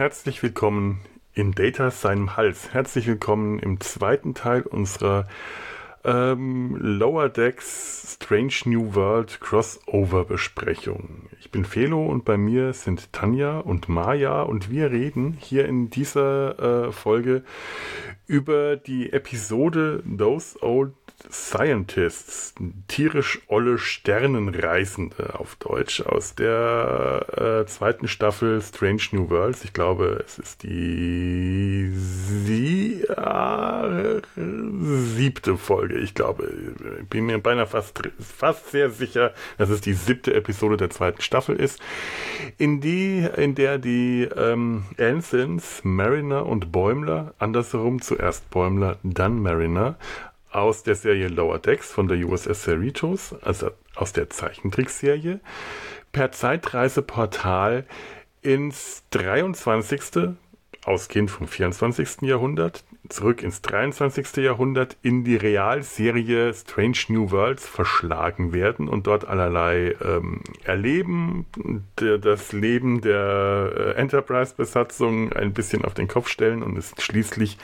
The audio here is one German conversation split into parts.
Herzlich willkommen in Data seinem Hals. Herzlich willkommen im zweiten Teil unserer ähm, Lower Decks Strange New World Crossover Besprechung. Ich bin Felo und bei mir sind Tanja und Maya und wir reden hier in dieser äh, Folge über die Episode Those Old Scientists, tierisch olle Sternenreisende auf Deutsch aus der äh, zweiten Staffel Strange New Worlds. Ich glaube, es ist die sie, äh, siebte Folge. Ich glaube, ich bin mir beinahe fast, fast sehr sicher, dass es die siebte Episode der zweiten Staffel ist, in die, in der die ähm, Ansons, Mariner und Bäumler, andersherum zuerst Bäumler, dann Mariner, aus der Serie Lower Decks von der USS Cerritos, also aus der Zeichentrickserie, per Zeitreiseportal ins 23. ausgehend vom 24. Jahrhundert, zurück ins 23. Jahrhundert in die Realserie Strange New Worlds verschlagen werden und dort allerlei ähm, erleben, der, das Leben der äh, Enterprise-Besatzung ein bisschen auf den Kopf stellen und es schließlich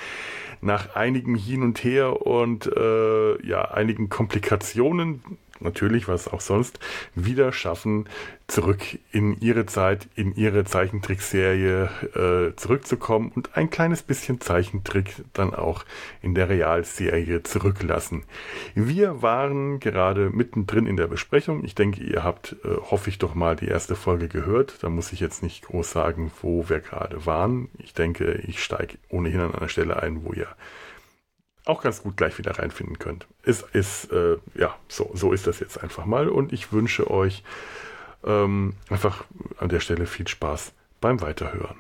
nach einigem Hin und Her und äh, ja, einigen Komplikationen, natürlich was auch sonst, wieder schaffen, zurück in ihre Zeit, in ihre Zeichentrickserie äh, zurückzukommen und ein kleines bisschen Zeichentrick dann auch in der Realserie zurücklassen. Wir waren gerade mittendrin in der Besprechung. Ich denke, ihr habt, äh, hoffe ich doch mal, die erste Folge gehört. Da muss ich jetzt nicht groß sagen, wo wir gerade waren. Ich denke, ich steige ohnehin an einer Stelle ein, wo ihr auch ganz gut gleich wieder reinfinden könnt. Ist, ist äh, ja, so, so ist das jetzt einfach mal. Und ich wünsche euch ähm, einfach an der Stelle viel Spaß beim Weiterhören.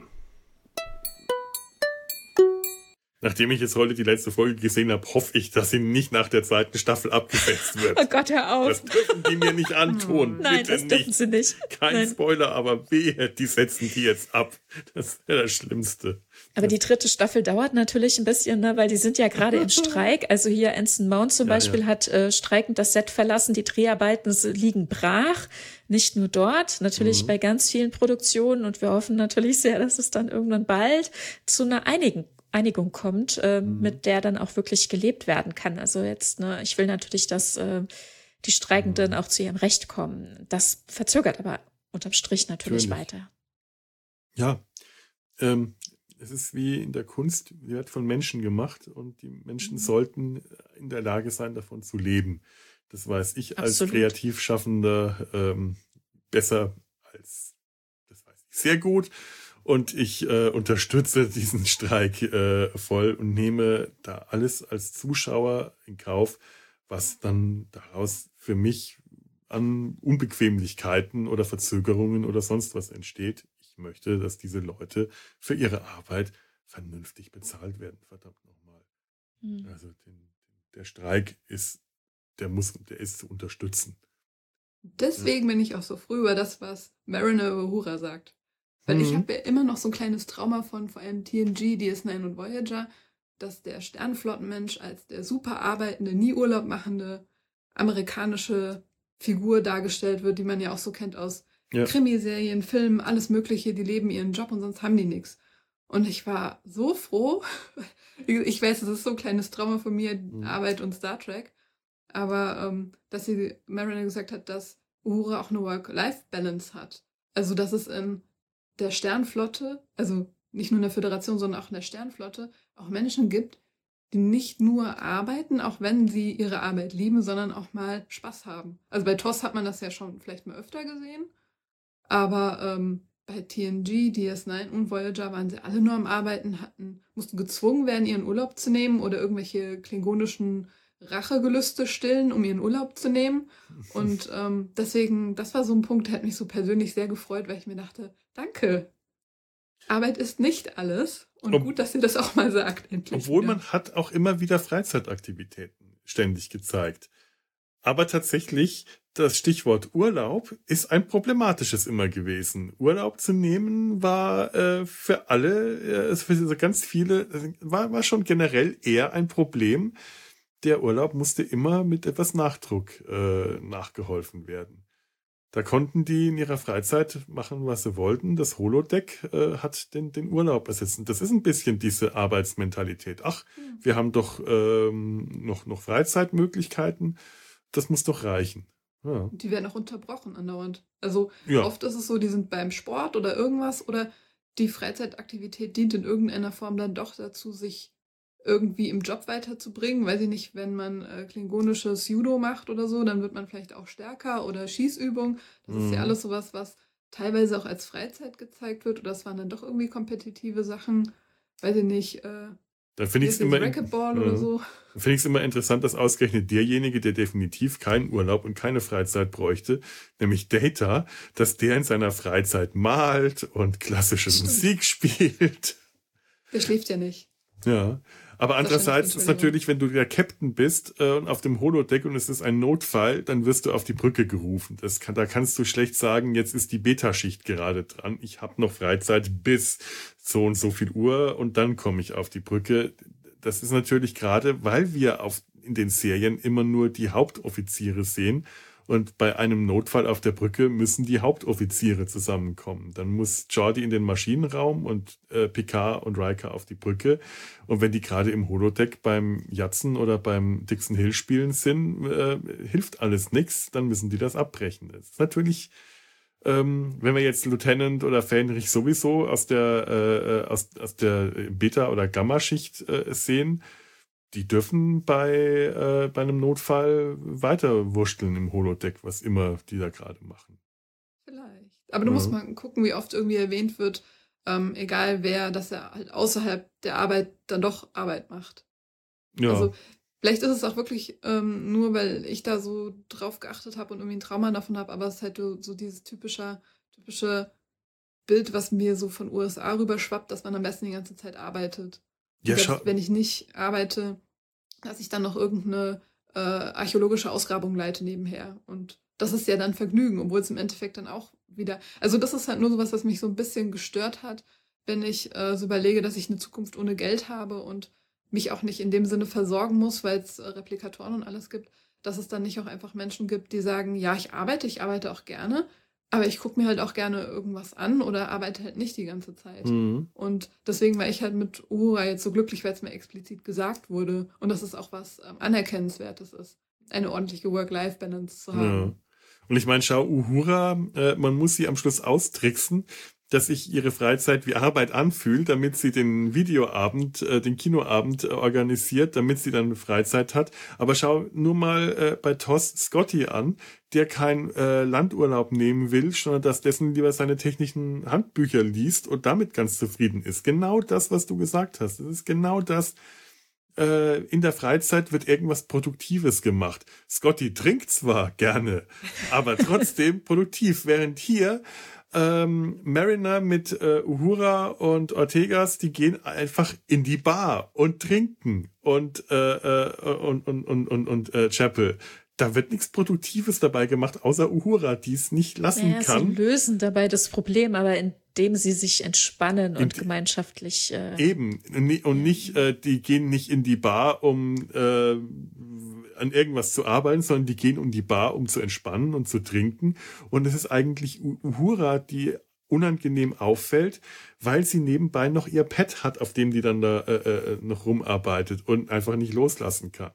Nachdem ich jetzt heute die letzte Folge gesehen habe, hoffe ich, dass sie nicht nach der zweiten Staffel abgesetzt wird. Oh Gott, hör auf. Das dürfen die mir nicht antun. Nein, Bitte das nicht. dürfen sie nicht. Kein Nein. Spoiler, aber wehe, die setzen die jetzt ab. Das wäre das Schlimmste. Aber die dritte Staffel dauert natürlich ein bisschen, ne, weil die sind ja gerade im Streik. Also hier Anson Mount zum Ja, Beispiel ja. hat äh, streikend das Set verlassen. Die Dreharbeiten liegen brach. Nicht nur dort, natürlich Mhm. bei ganz vielen Produktionen. Und wir hoffen natürlich sehr, dass es dann irgendwann bald zu einer einigen Einigung kommt, äh, Mhm. mit der dann auch wirklich gelebt werden kann. Also jetzt, ne, ich will natürlich, dass äh, die Streikenden Mhm. auch zu ihrem Recht kommen. Das verzögert aber unterm Strich natürlich Natürlich. weiter. Ja, ähm, es ist wie in der Kunst, sie wird von Menschen gemacht und die Menschen Mhm. sollten in der Lage sein, davon zu leben. Das weiß ich als Absolut. Kreativschaffender ähm, besser als, das weiß ich sehr gut. Und ich äh, unterstütze diesen Streik äh, voll und nehme da alles als Zuschauer in Kauf, was dann daraus für mich an Unbequemlichkeiten oder Verzögerungen oder sonst was entsteht. Ich möchte, dass diese Leute für ihre Arbeit vernünftig bezahlt werden, verdammt nochmal. Hm. Also den, der Streik ist, der muss, der ist zu unterstützen. Deswegen bin ich auch so früh über das, was Mariner über Uhura sagt. Weil ich Mhm. habe ja immer noch so ein kleines Trauma von vor allem TNG, DS9 und Voyager, dass der Sternflottenmensch als der super arbeitende, nie Urlaub machende amerikanische Figur dargestellt wird, die man ja auch so kennt aus Ja. Krimiserien, Filmen, alles Mögliche. Die leben ihren Job und sonst haben die nichts. Und ich war so froh. Ich weiß, es ist so ein kleines Trauma von mir, Mhm. Arbeit und Star Trek. Aber ähm, dass sie Mariner gesagt hat, dass Uhura auch eine Work-Life-Balance hat. Also dass es in der Sternflotte, also nicht nur in der Föderation, sondern auch in der Sternflotte, auch Menschen gibt, die nicht nur arbeiten, auch wenn sie ihre Arbeit lieben, sondern auch mal Spaß haben. Also bei TOS hat man das ja schon vielleicht mal öfter gesehen, aber ähm, bei TNG, DS9 und Voyager waren sie alle nur am Arbeiten, hatten, mussten gezwungen werden, ihren Urlaub zu nehmen oder irgendwelche klingonischen Rachegelüste stillen, um ihren Urlaub zu nehmen. Und ähm, deswegen, das war so ein Punkt, der hat mich so persönlich sehr gefreut, weil ich mir dachte, danke. Arbeit ist nicht alles. Und Ob- gut, dass ihr das auch mal sagt, endlich. Obwohl wieder. man hat auch immer wieder Freizeitaktivitäten ständig gezeigt. Aber tatsächlich, das Stichwort Urlaub ist ein problematisches immer gewesen. Urlaub zu nehmen war äh, für alle, äh, für so ganz viele, war, war schon generell eher ein Problem. Der Urlaub musste immer mit etwas Nachdruck äh, nachgeholfen werden. Da konnten die in ihrer Freizeit machen, was sie wollten. Das Holodeck äh, hat den, den Urlaub ersetzt. Das ist ein bisschen diese Arbeitsmentalität. Ach, mhm. wir haben doch ähm, noch, noch Freizeitmöglichkeiten. Das muss doch reichen. Ja. Die werden auch unterbrochen andauernd. Also ja. oft ist es so, die sind beim Sport oder irgendwas oder die Freizeitaktivität dient in irgendeiner Form dann doch dazu, sich irgendwie im Job weiterzubringen. Weiß ich nicht, wenn man äh, klingonisches Judo macht oder so, dann wird man vielleicht auch stärker oder Schießübung. Das mhm. ist ja mhm. alles sowas, was teilweise auch als Freizeit gezeigt wird oder es waren dann doch irgendwie kompetitive Sachen. Weiß ich nicht, äh, dann finde ich es immer, ja, so. find immer interessant, dass ausgerechnet derjenige, der definitiv keinen Urlaub und keine Freizeit bräuchte, nämlich Data, dass der in seiner Freizeit malt und klassische. Musik spielt. Der schläft ja nicht. Ja. Aber andererseits ist natürlich, wenn du der Captain bist äh, und auf dem Holodeck und es ist ein Notfall, dann wirst du auf die Brücke gerufen. Das kann, da kannst du schlecht sagen, jetzt ist die Beta-Schicht gerade dran. Ich habe noch Freizeit bis so und so viel Uhr und dann komme ich auf die Brücke. Das ist natürlich gerade, weil wir auf in den Serien immer nur die Hauptoffiziere sehen und bei einem Notfall auf der Brücke müssen die Hauptoffiziere zusammenkommen. Dann muss Jordi in den Maschinenraum und äh, Picard und Riker auf die Brücke. Und wenn die gerade im Holodeck beim Jatzen oder beim Dixon Hill spielen sind, äh, hilft alles nichts. Dann müssen die das abbrechen. Das ist natürlich ähm, wenn wir jetzt Lieutenant oder Fähnrich sowieso aus der äh, äh aus, aus der Beta- oder Gamma-Schicht äh, sehen, die dürfen bei, äh, bei einem Notfall weiter wursteln im Holodeck, was immer die da gerade machen. Vielleicht. Aber du ja. musst mal gucken, wie oft irgendwie erwähnt wird, ähm, egal wer, dass er halt außerhalb der Arbeit dann doch Arbeit macht. Ja. Also vielleicht ist es auch wirklich ähm, nur, weil ich da so drauf geachtet habe und irgendwie ein Trauma davon habe, aber es ist halt so, so dieses typische, typische Bild, was mir so von USA rüberschwappt, dass man am besten die ganze Zeit arbeitet. Ja, Selbst wenn ich nicht arbeite, dass ich dann noch irgendeine äh, archäologische Ausgrabung leite nebenher. Und das ist ja dann Vergnügen, obwohl es im Endeffekt dann auch wieder. Also, das ist halt nur sowas, was mich so ein bisschen gestört hat, wenn ich äh, so überlege, dass ich eine Zukunft ohne Geld habe und mich auch nicht in dem Sinne versorgen muss, weil es äh, Replikatoren und alles gibt, dass es dann nicht auch einfach Menschen gibt, die sagen, ja, ich arbeite, ich arbeite auch gerne, aber ich gucke mir halt auch gerne irgendwas an oder arbeite halt nicht die ganze Zeit. Mhm. Und deswegen war ich halt mit Uhura jetzt so glücklich, weil es mir explizit gesagt wurde. Und das ist auch was ähm, Anerkennenswertes ist, eine ordentliche Work-Life-Balance zu haben. Ja. Und ich meine, schau, Uhura, äh, man muss sie am Schluss austricksen, dass sich ihre Freizeit wie Arbeit anfühlt, damit sie den Videoabend, äh, den Kinoabend äh, organisiert, damit sie dann Freizeit hat. Aber schau nur mal äh, bei Toss Scotty an, der kein äh, Landurlaub nehmen will, sondern dass dessen lieber seine technischen Handbücher liest und damit ganz zufrieden ist. Genau das, was du gesagt hast. Das ist genau das. Äh, in der Freizeit wird irgendwas Produktives gemacht. Scotty trinkt zwar gerne, aber trotzdem produktiv, während hier ähm, Mariner mit äh, Uhura und Ortegas, die gehen einfach in die Bar und trinken und äh, äh, und und und und, und äh, Chapel. Da wird nichts Produktives dabei gemacht, außer Uhura, die es nicht lassen naja, kann. Sie lösen dabei das Problem, aber indem sie sich entspannen und, gemeinschaftlich. Äh, eben und nicht, äh, die gehen nicht in die Bar, um äh, an irgendwas zu arbeiten, sondern die gehen um die Bar, um zu entspannen und zu trinken. Und es ist eigentlich Uhura, die unangenehm auffällt, weil sie nebenbei noch ihr Pet hat, auf dem die dann da äh, äh, noch rumarbeitet und einfach nicht loslassen kann.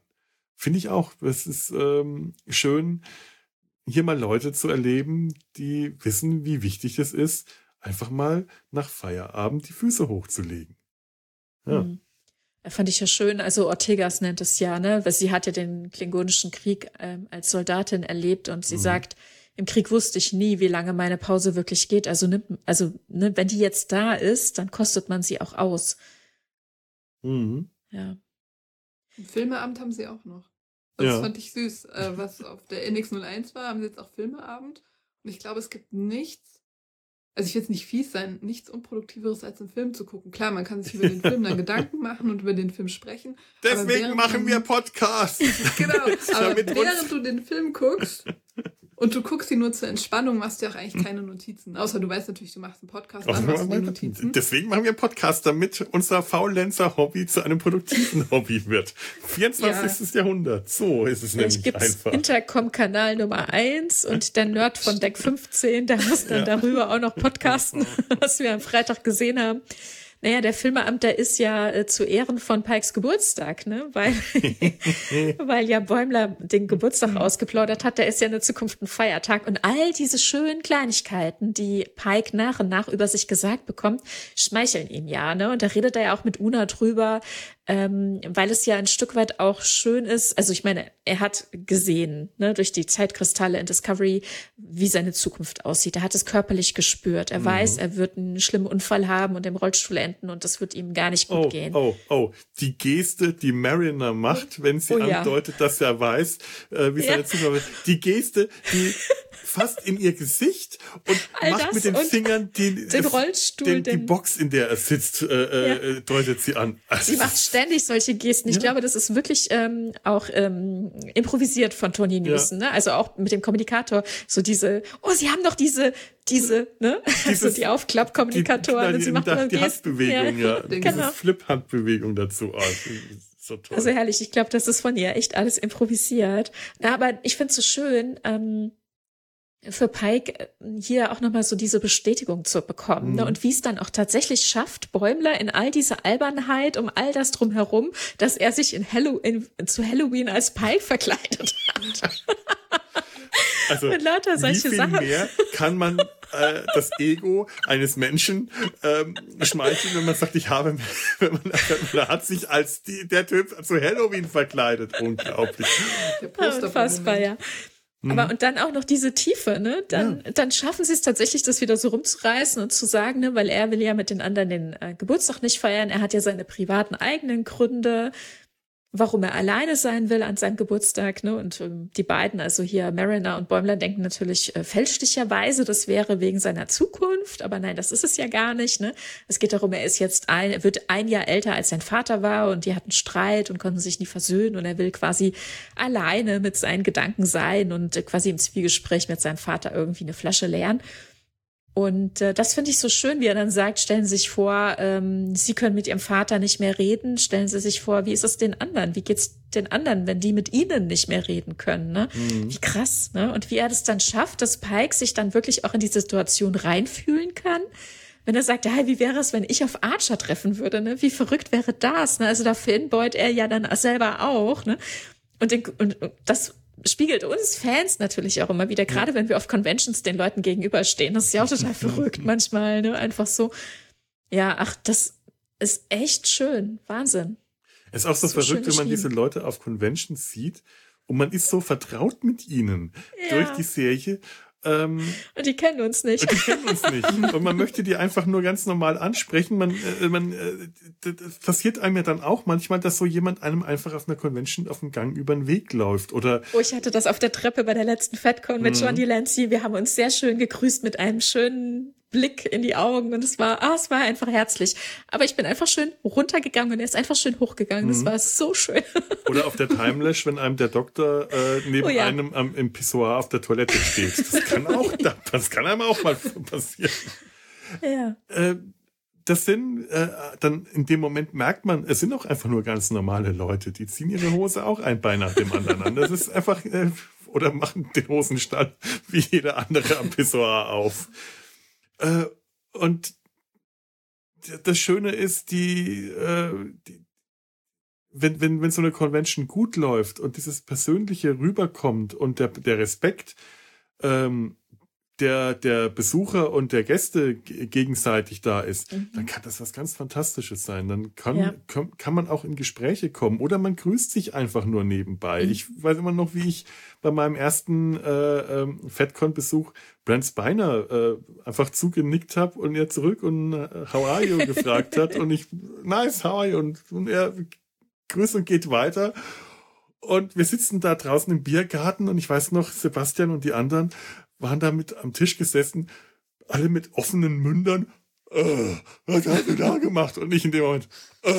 Finde ich auch. Es ist ähm, schön, hier mal Leute zu erleben, die wissen, wie wichtig es ist, einfach mal nach Feierabend die Füße hochzulegen. Ja. Mhm. Fand ich ja schön. Also Ortegas nennt es ja, ne? Weil sie hat ja den Klingonischen Krieg ähm, als Soldatin erlebt und sie mhm. sagt, im Krieg wusste ich nie, wie lange meine Pause wirklich geht. Also nimmt, also ne, wenn die jetzt da ist, dann kostet man sie auch aus. Mhm. Ja. Ein Filmeabend haben sie auch noch. Das ja. fand ich süß. Äh, was auf der NX01 war, haben sie jetzt auch Filmeabend. Und ich glaube, es gibt nichts, also ich will jetzt nicht fies sein, nichts Unproduktiveres als einen Film zu gucken. Klar, man kann sich über den Film dann Gedanken machen und über den Film sprechen. Deswegen machen wir Podcasts. genau, aber während du den Film guckst Und du guckst sie nur zur Entspannung, machst dir auch eigentlich keine Notizen. Außer du weißt natürlich, du machst einen Podcast, dann machst du Notizen. Deswegen machen wir einen Podcast, damit unser Faulenzer-Hobby zu einem produktiven Hobby wird. 24. Ja. Jahrhundert. So ist es Vielleicht nämlich einfach. Intercom-Kanal Nummer 1 und der Nerd von Deck 15, der muss dann ja. darüber auch noch podcasten, was wir am Freitag gesehen haben. Naja, der Filmeamt, der ist ja äh, zu Ehren von Pikes Geburtstag, ne? Weil, weil ja Bäumler den Geburtstag ausgeplaudert hat. Der ist ja in der Zukunft ein Feiertag. Und all diese schönen Kleinigkeiten, die Pike nach und nach über sich gesagt bekommt, schmeicheln ihm ja, ne? Und da redet er ja auch mit Una drüber, ähm, weil es ja ein Stück weit auch schön ist. Also ich meine, er hat gesehen, ne, durch die Zeitkristalle in Discovery, wie seine Zukunft aussieht. Er hat es körperlich gespürt. Er mhm. weiß, er wird einen schlimmen Unfall haben und im Rollstuhl enden und das wird ihm gar nicht gut oh, gehen. Oh, oh, die Geste, die Mariner macht, wenn sie oh, andeutet, ja. dass er weiß, äh, wie seine ja. Zukunft Die Geste, die fast in ihr Gesicht und All macht mit den Fingern den, den Rollstuhl, den, die Box, in der er sitzt, äh, ja. äh, deutet sie an. Also sie macht ständig solche Gesten. Ich ja. glaube, das ist wirklich ähm, auch ähm, improvisiert von Tony Newson, ja. ne? Also auch mit dem Kommunikator. So diese, oh, sie haben doch diese, diese, ne? Dieses, also die Aufklappkommunikatoren die, und sie macht die, die Handbewegung, ja. ja. Diese genau. Flip-Handbewegung dazu. Oh, so also herrlich, ich glaube, das ist von ihr echt alles improvisiert. Aber ich finde es so schön, ähm, für Pike äh, hier auch nochmal so diese Bestätigung zu bekommen. Ne? Mhm. Ne? Und wie es dann auch tatsächlich schafft, Bäumler in all diese Albernheit um all das drumherum, dass er sich in Halloween, zu Halloween als Pike verkleidet hat. Also, Mit lauter solche wie viel Sachen. mehr kann man äh, das Ego eines Menschen ähm, schmeicheln, wenn man sagt, ich habe, wenn man, man hat sich als die, der Typ zu Halloween verkleidet. Unglaublich. Unfassbar, ja. Aber mhm. und dann auch noch diese Tiefe, ne? Dann, ja. dann schaffen sie es tatsächlich, das wieder so rumzureißen und zu sagen, ne, weil er will ja mit den anderen den äh, Geburtstag nicht feiern. Er hat ja seine privaten eigenen Gründe warum er alleine sein will an seinem Geburtstag. Ne? Und ähm, die beiden, also hier Mariner und Bäumler, denken natürlich äh, fälschlicherweise, das wäre wegen seiner Zukunft. Aber nein, das ist es ja gar nicht. Ne? Es geht darum, er ist jetzt ein, er wird ein Jahr älter als sein Vater war und die hatten Streit und konnten sich nie versöhnen und er will quasi alleine mit seinen Gedanken sein und äh, quasi im Zwiegespräch mit seinem Vater irgendwie eine Flasche leeren. Und äh, das finde ich so schön, wie er dann sagt, stellen Sie sich vor, ähm, Sie können mit Ihrem Vater nicht mehr reden. Stellen Sie sich vor, wie ist es den anderen? Wie geht's den anderen, wenn die mit Ihnen nicht mehr reden können? Ne? Mhm. Wie krass, ne? Und wie er das dann schafft, dass Pike sich dann wirklich auch in die Situation reinfühlen kann. Wenn er sagt, ja, wie wäre es, wenn ich auf Archer treffen würde? Ne? Wie verrückt wäre das? Ne? Also da fanboyt er ja dann selber auch. Ne? Und, den, und das spiegelt uns Fans natürlich auch immer wieder, gerade wenn wir auf Conventions den Leuten gegenüberstehen. Das ist ja auch total verrückt manchmal, ne? Einfach so. Ja, ach, das ist echt schön. Wahnsinn. Es ist auch so, so verrückt, wenn man diese Leute auf Conventions sieht und man ist so vertraut mit ihnen ja. durch die Serie ähm, und die kennen uns nicht. Und die kennen uns nicht. und man möchte die einfach nur ganz normal ansprechen. Man, äh, man, äh, passiert einem ja dann auch manchmal, dass so jemand einem einfach auf einer Convention auf dem Gang über den Weg läuft. Oder oh, ich hatte das auf der Treppe bei der letzten FedCon mit mhm. John Delancey. Wir haben uns sehr schön gegrüßt mit einem schönen Blick in die Augen und es war, ah, es war einfach herzlich. Aber ich bin einfach schön runtergegangen und er ist einfach schön hochgegangen. Das mhm. war so schön. Oder auf der Timelash, wenn einem der Doktor äh, neben oh ja. einem am, im Pissoir auf der Toilette steht. Das kann auch, das kann einem auch mal passieren. Ja. Äh, das sind, äh, dann in dem Moment merkt man, es sind auch einfach nur ganz normale Leute, die ziehen ihre Hose auch ein Bein nach dem anderen an. Das ist einfach, äh, oder machen den Hosenstall wie jeder andere am Pissoir auf. Äh, und das Schöne ist, die, äh, die wenn, wenn, wenn so eine Convention gut läuft und dieses Persönliche rüberkommt und der, der Respekt, ähm, der, der Besucher und der Gäste gegenseitig da ist, mhm. dann kann das was ganz Fantastisches sein. Dann kann, ja. kann, kann, man auch in Gespräche kommen oder man grüßt sich einfach nur nebenbei. Mhm. Ich weiß immer noch, wie ich bei meinem ersten äh, ähm, FedCon-Besuch Brent Spiner äh, einfach zugenickt habe und er zurück und äh, How are you gefragt hat und ich, nice, how are you? Und, und er grüßt und geht weiter. Und wir sitzen da draußen im Biergarten und ich weiß noch, Sebastian und die anderen waren da mit am Tisch gesessen, alle mit offenen Mündern. Äh, was hast du da gemacht? Und ich in dem Moment, Oh,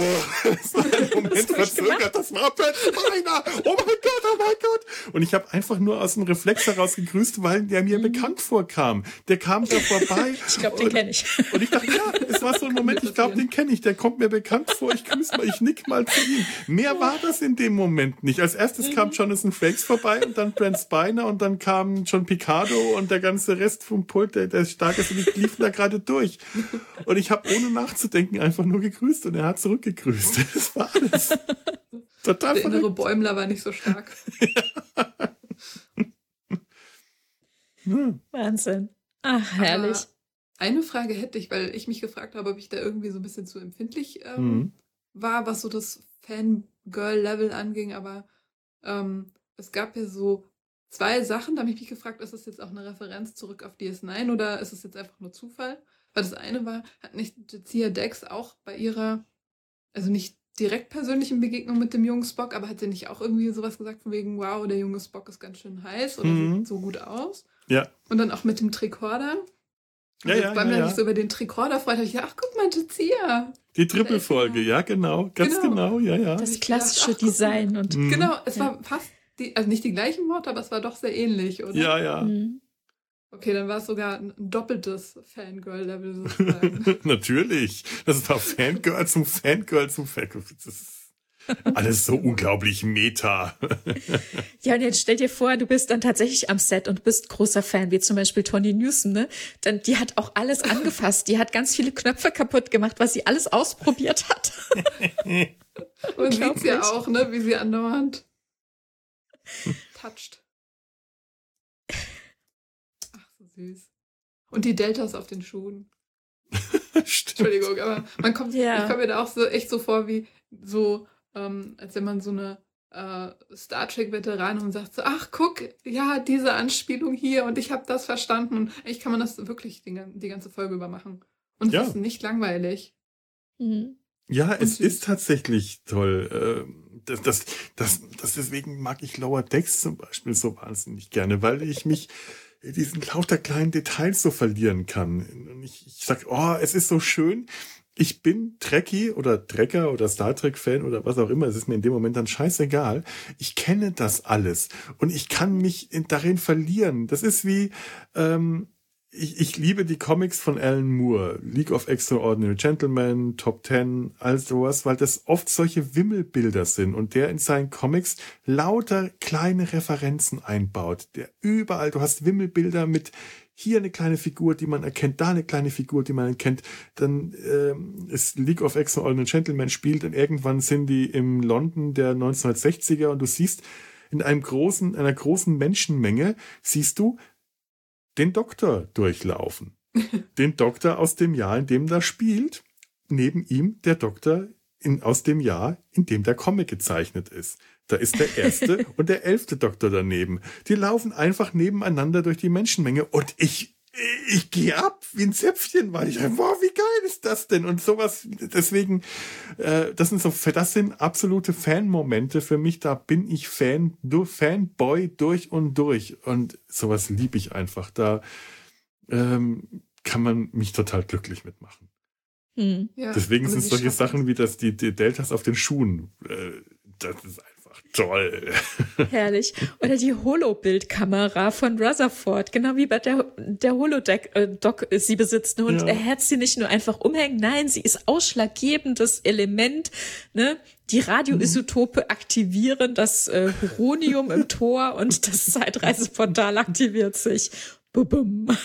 das war ein Moment verzögert, das war Spiner. Oh mein Gott, oh mein Gott. Und ich habe einfach nur aus dem Reflex heraus gegrüßt, weil der mir mhm. bekannt vorkam. Der kam da vorbei. ich glaube, den kenne ich. Und ich dachte, ja, es war so ein Moment, ich glaube, den kenne ich. Der kommt mir bekannt vor. Ich grüße mal, ich nick mal zu ihm. Mehr war das in dem Moment nicht. Als erstes mhm. kam Jonathan Frakes vorbei und dann Brent Spiner und dann kam John Picardo und der ganze Rest vom Pult, der, der stark ist, und die liefen da gerade durch. Und ich habe ohne nachzudenken einfach nur gegrüßt und er hat zurückgegrüßt. Das war alles. Total Der innere Bäumler war nicht so stark. ja. Wahnsinn. Ach, herrlich. Aber eine Frage hätte ich, weil ich mich gefragt habe, ob ich da irgendwie so ein bisschen zu empfindlich ähm, mhm. war, was so das Fangirl-Level anging, aber ähm, es gab ja so zwei Sachen, da habe ich mich gefragt, ist das jetzt auch eine Referenz zurück auf DS9 oder ist es jetzt einfach nur Zufall? Weil das eine war, hat nicht Jazia Dex auch bei ihrer, also nicht direkt persönlichen Begegnung mit dem jungen Spock, aber hat sie nicht auch irgendwie sowas gesagt von wegen, wow, der junge Spock ist ganz schön heiß oder mhm. sieht so gut aus? Ja. Und dann auch mit dem Tricorder. Ja, ja, weil ja, man ja. sich so über den Tricorder freut, habe ich gedacht, ach guck mal, Jazia. Die Trippelfolge, ja, genau, ganz genau. genau, ja, ja. Das klassische gedacht, Design und. Mhm. Genau, es war fast die, also nicht die gleichen Worte, aber es war doch sehr ähnlich, oder? Ja, ja. Mhm. Okay, dann war es sogar ein doppeltes Fangirl-Level sozusagen. Natürlich. Das war Fangirl zum Fangirl zum Fangirl. Das ist alles so unglaublich meta. ja, und jetzt stell dir vor, du bist dann tatsächlich am Set und bist großer Fan, wie zum Beispiel Tony Newsom, ne? Dann, die hat auch alles angefasst. Die hat ganz viele Knöpfe kaputt gemacht, was sie alles ausprobiert hat. und sieht ja auch, ne, wie sie andauernd touched. Ach, so süß. Und die Deltas auf den Schuhen. Entschuldigung, aber man kommt, ja. ich komme mir da auch so echt so vor wie so, ähm, als wenn man so eine äh, Star Trek-Veteran und sagt so, ach guck, ja, diese Anspielung hier und ich habe das verstanden. Und eigentlich kann man das wirklich die, die ganze Folge über machen. Und es ist nicht langweilig. Mhm. Ja, es ist tatsächlich toll. Ähm, das, das, das, das deswegen mag ich Lower Decks zum Beispiel so wahnsinnig gerne, weil ich mich diesen lauter kleinen Details so verlieren kann. Und ich, ich sag, oh, es ist so schön. Ich bin Trekkie oder Trekker oder Star Trek Fan oder was auch immer. Es ist mir in dem Moment dann scheißegal. Ich kenne das alles und ich kann mich in, darin verlieren. Das ist wie, ähm, ich, ich liebe die Comics von Alan Moore, League of Extraordinary Gentlemen, Top Ten, all sowas, weil das oft solche Wimmelbilder sind und der in seinen Comics lauter kleine Referenzen einbaut. Der überall, du hast Wimmelbilder mit hier eine kleine Figur, die man erkennt, da eine kleine Figur, die man erkennt. Dann ähm, ist League of Extraordinary Gentlemen spielt und irgendwann sind die im London der 1960er und du siehst in einem großen, einer großen Menschenmenge siehst du den Doktor durchlaufen. den Doktor aus dem Jahr, in dem das spielt. Neben ihm der Doktor in, aus dem Jahr, in dem der Comic gezeichnet ist. Da ist der erste und der elfte Doktor daneben. Die laufen einfach nebeneinander durch die Menschenmenge und ich, ich gehe ab wie ein Zäpfchen, weil ich wow, wie geil ist das denn? Und sowas, deswegen, äh, das sind so, das sind absolute Fan-Momente für mich. Da bin ich Fan, du Fanboy durch und durch. Und sowas liebe ich einfach. Da ähm, kann man mich total glücklich mitmachen. Hm. Ja, Deswegen sind solche Sachen wie das, die, die Deltas auf den Schuhen. Äh, das ist Toll. Herrlich. Oder die Holo-Bildkamera von Rutherford, genau wie bei der, der Holodeck äh, Doc sie besitzt. Und ja. er hat sie nicht nur einfach umhängen, nein, sie ist ausschlaggebendes Element, ne? Die Radioisotope mhm. aktivieren das äh, Huronium im Tor und das Zeitreiseportal aktiviert sich. Bum.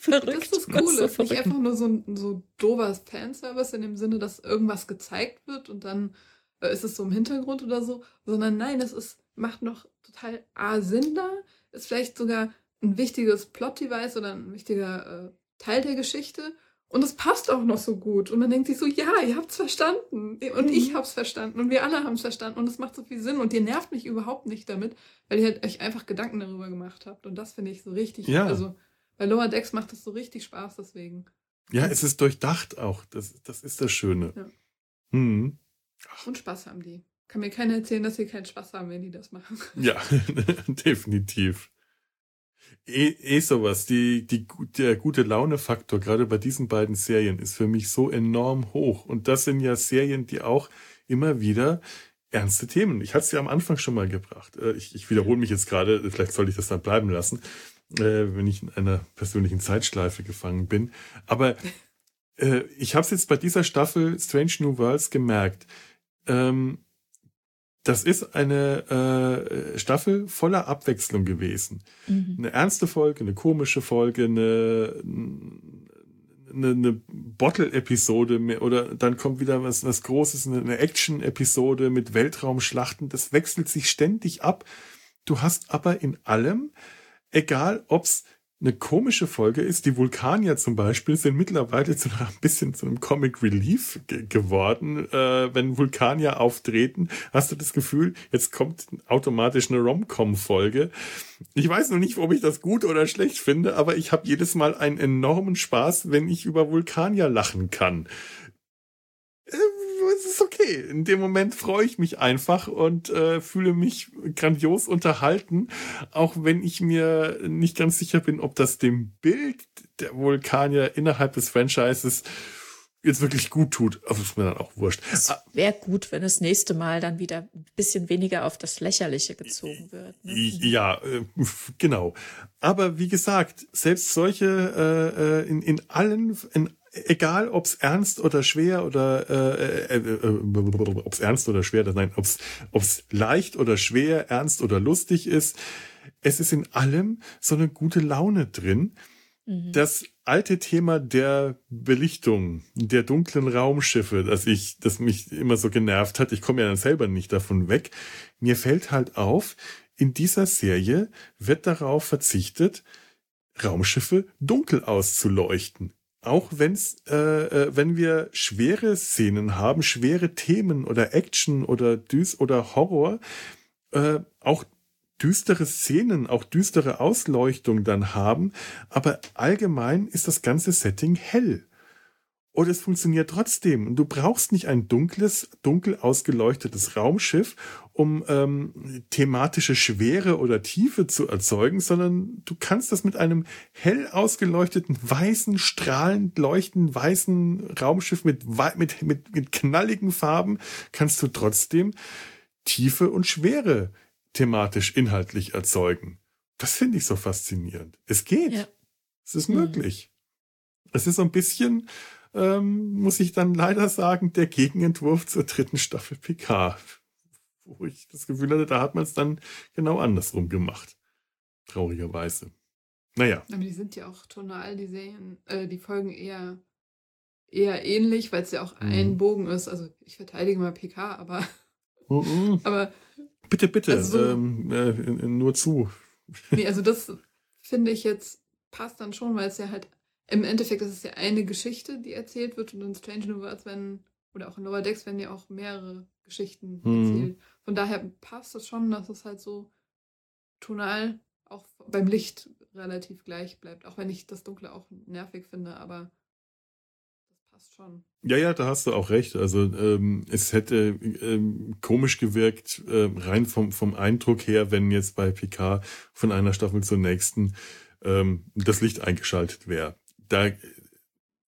Verrückt. Das ist cool. So ist nicht einfach nur so ein so dober Fanservice in dem Sinne, dass irgendwas gezeigt wird und dann ist es so im Hintergrund oder so, sondern nein, es ist, macht noch total A Sinn da, ist vielleicht sogar ein wichtiges Plot-Device oder ein wichtiger äh, Teil der Geschichte. Und es passt auch noch so gut. Und man denkt sich so, ja, ihr habt's verstanden. Und mhm. ich hab's verstanden. Und wir alle haben's verstanden. Und es macht so viel Sinn. Und ihr nervt mich überhaupt nicht damit, weil ihr halt euch einfach Gedanken darüber gemacht habt. Und das finde ich so richtig. Ja. Also bei Lower Decks macht es so richtig Spaß deswegen. Ja, es ist durchdacht auch. Das, das ist das Schöne. Ja. Mhm. Und Spaß haben die. Kann mir keiner erzählen, dass sie keinen Spaß haben, wenn die das machen. Ja, definitiv. eh, eh sowas. Die, die, der gute Laune-Faktor, gerade bei diesen beiden Serien, ist für mich so enorm hoch. Und das sind ja Serien, die auch immer wieder ernste Themen. Ich hatte es ja am Anfang schon mal gebracht. Äh, ich, ich wiederhole mich jetzt gerade, vielleicht sollte ich das dann bleiben lassen, äh, wenn ich in einer persönlichen Zeitschleife gefangen bin. Aber äh, ich habe es jetzt bei dieser Staffel Strange New Worlds gemerkt. Ähm, das ist eine äh, Staffel voller Abwechslung gewesen. Mhm. Eine ernste Folge, eine komische Folge, eine, eine, eine Bottle-Episode oder dann kommt wieder was, was Großes, eine Action-Episode mit Weltraumschlachten. Das wechselt sich ständig ab. Du hast aber in allem, egal ob's eine komische Folge ist, die Vulkanier zum Beispiel sind mittlerweile zu ein bisschen zu einem Comic Relief geworden. Äh, wenn Vulkanier auftreten, hast du das Gefühl, jetzt kommt automatisch eine Rom-Com-Folge. Ich weiß noch nicht, ob ich das gut oder schlecht finde, aber ich habe jedes Mal einen enormen Spaß, wenn ich über Vulkanier lachen kann. Okay. In dem Moment freue ich mich einfach und äh, fühle mich grandios unterhalten, auch wenn ich mir nicht ganz sicher bin, ob das dem Bild der Vulkanier innerhalb des Franchises jetzt wirklich gut tut. Aber ist mir dann auch wurscht. Es wäre gut, wenn das nächste Mal dann wieder ein bisschen weniger auf das Lächerliche gezogen wird. Ne? Ja, äh, genau. Aber wie gesagt, selbst solche äh, äh in, in allen, in egal ob es ernst oder schwer oder äh, äh, äh, äh ob es ernst oder schwer, nein, ob es leicht oder schwer, ernst oder lustig ist, es ist in allem so eine gute Laune drin. Mhm. Das alte Thema der Belichtung, der dunklen Raumschiffe, das ich, das mich immer so genervt hat, ich komme ja dann selber nicht davon weg. Mir fällt halt auf, in dieser Serie wird darauf verzichtet, Raumschiffe dunkel auszuleuchten auch wenn's, äh, äh, wenn wir schwere Szenen haben, schwere Themen oder Action oder Düs oder Horror, äh, auch düstere Szenen, auch düstere Ausleuchtung dann haben, aber allgemein ist das ganze Setting hell. Und es funktioniert trotzdem. Und du brauchst nicht ein dunkles, dunkel ausgeleuchtetes Raumschiff, um ähm, thematische Schwere oder Tiefe zu erzeugen, sondern du kannst das mit einem hell ausgeleuchteten, weißen, strahlend leuchtenden, weißen Raumschiff mit, mit, mit, mit knalligen Farben, kannst du trotzdem Tiefe und Schwere thematisch, inhaltlich erzeugen. Das finde ich so faszinierend. Es geht. Ja. Es ist mhm. möglich. Es ist so ein bisschen ähm, muss ich dann leider sagen, der Gegenentwurf zur dritten Staffel PK. Wo ich das Gefühl hatte, da hat man es dann genau andersrum gemacht. Traurigerweise. Naja. Aber die sind ja auch tonal, die Serien, äh, die Folgen eher, eher ähnlich, weil es ja auch mhm. ein Bogen ist. Also ich verteidige mal PK, aber. Mhm. aber. Bitte, bitte, also so, ähm, äh, nur zu. nee, also das finde ich jetzt passt dann schon, weil es ja halt im Endeffekt ist es ja eine Geschichte, die erzählt wird und in Strange New Worlds werden, oder auch in Lower Decks werden ja auch mehrere Geschichten mhm. erzählt. Von daher passt es schon, dass es halt so tonal auch beim Licht relativ gleich bleibt. Auch wenn ich das Dunkle auch nervig finde, aber das passt schon. Ja, ja, da hast du auch recht. Also ähm, es hätte ähm, komisch gewirkt, äh, rein vom, vom Eindruck her, wenn jetzt bei PK von einer Staffel zur nächsten ähm, das Licht eingeschaltet wäre da,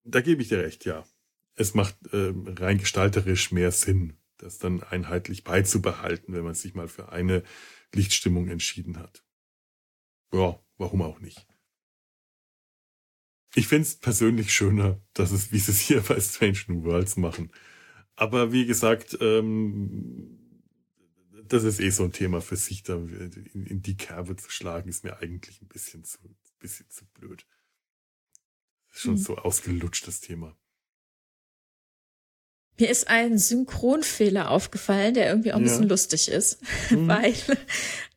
da gebe ich dir recht, ja. Es macht äh, rein gestalterisch mehr Sinn, das dann einheitlich beizubehalten, wenn man sich mal für eine Lichtstimmung entschieden hat. Ja, warum auch nicht. Ich finde es persönlich schöner, dass es, wie sie es hier bei Strange New Worlds machen. Aber wie gesagt, ähm, das ist eh so ein Thema für sich, da in, in die Kerbe zu schlagen, ist mir eigentlich ein bisschen zu, bisschen zu blöd. Schon mhm. so ausgelutscht, das Thema. Mir ist ein Synchronfehler aufgefallen, der irgendwie auch ein ja. bisschen lustig ist, mhm. weil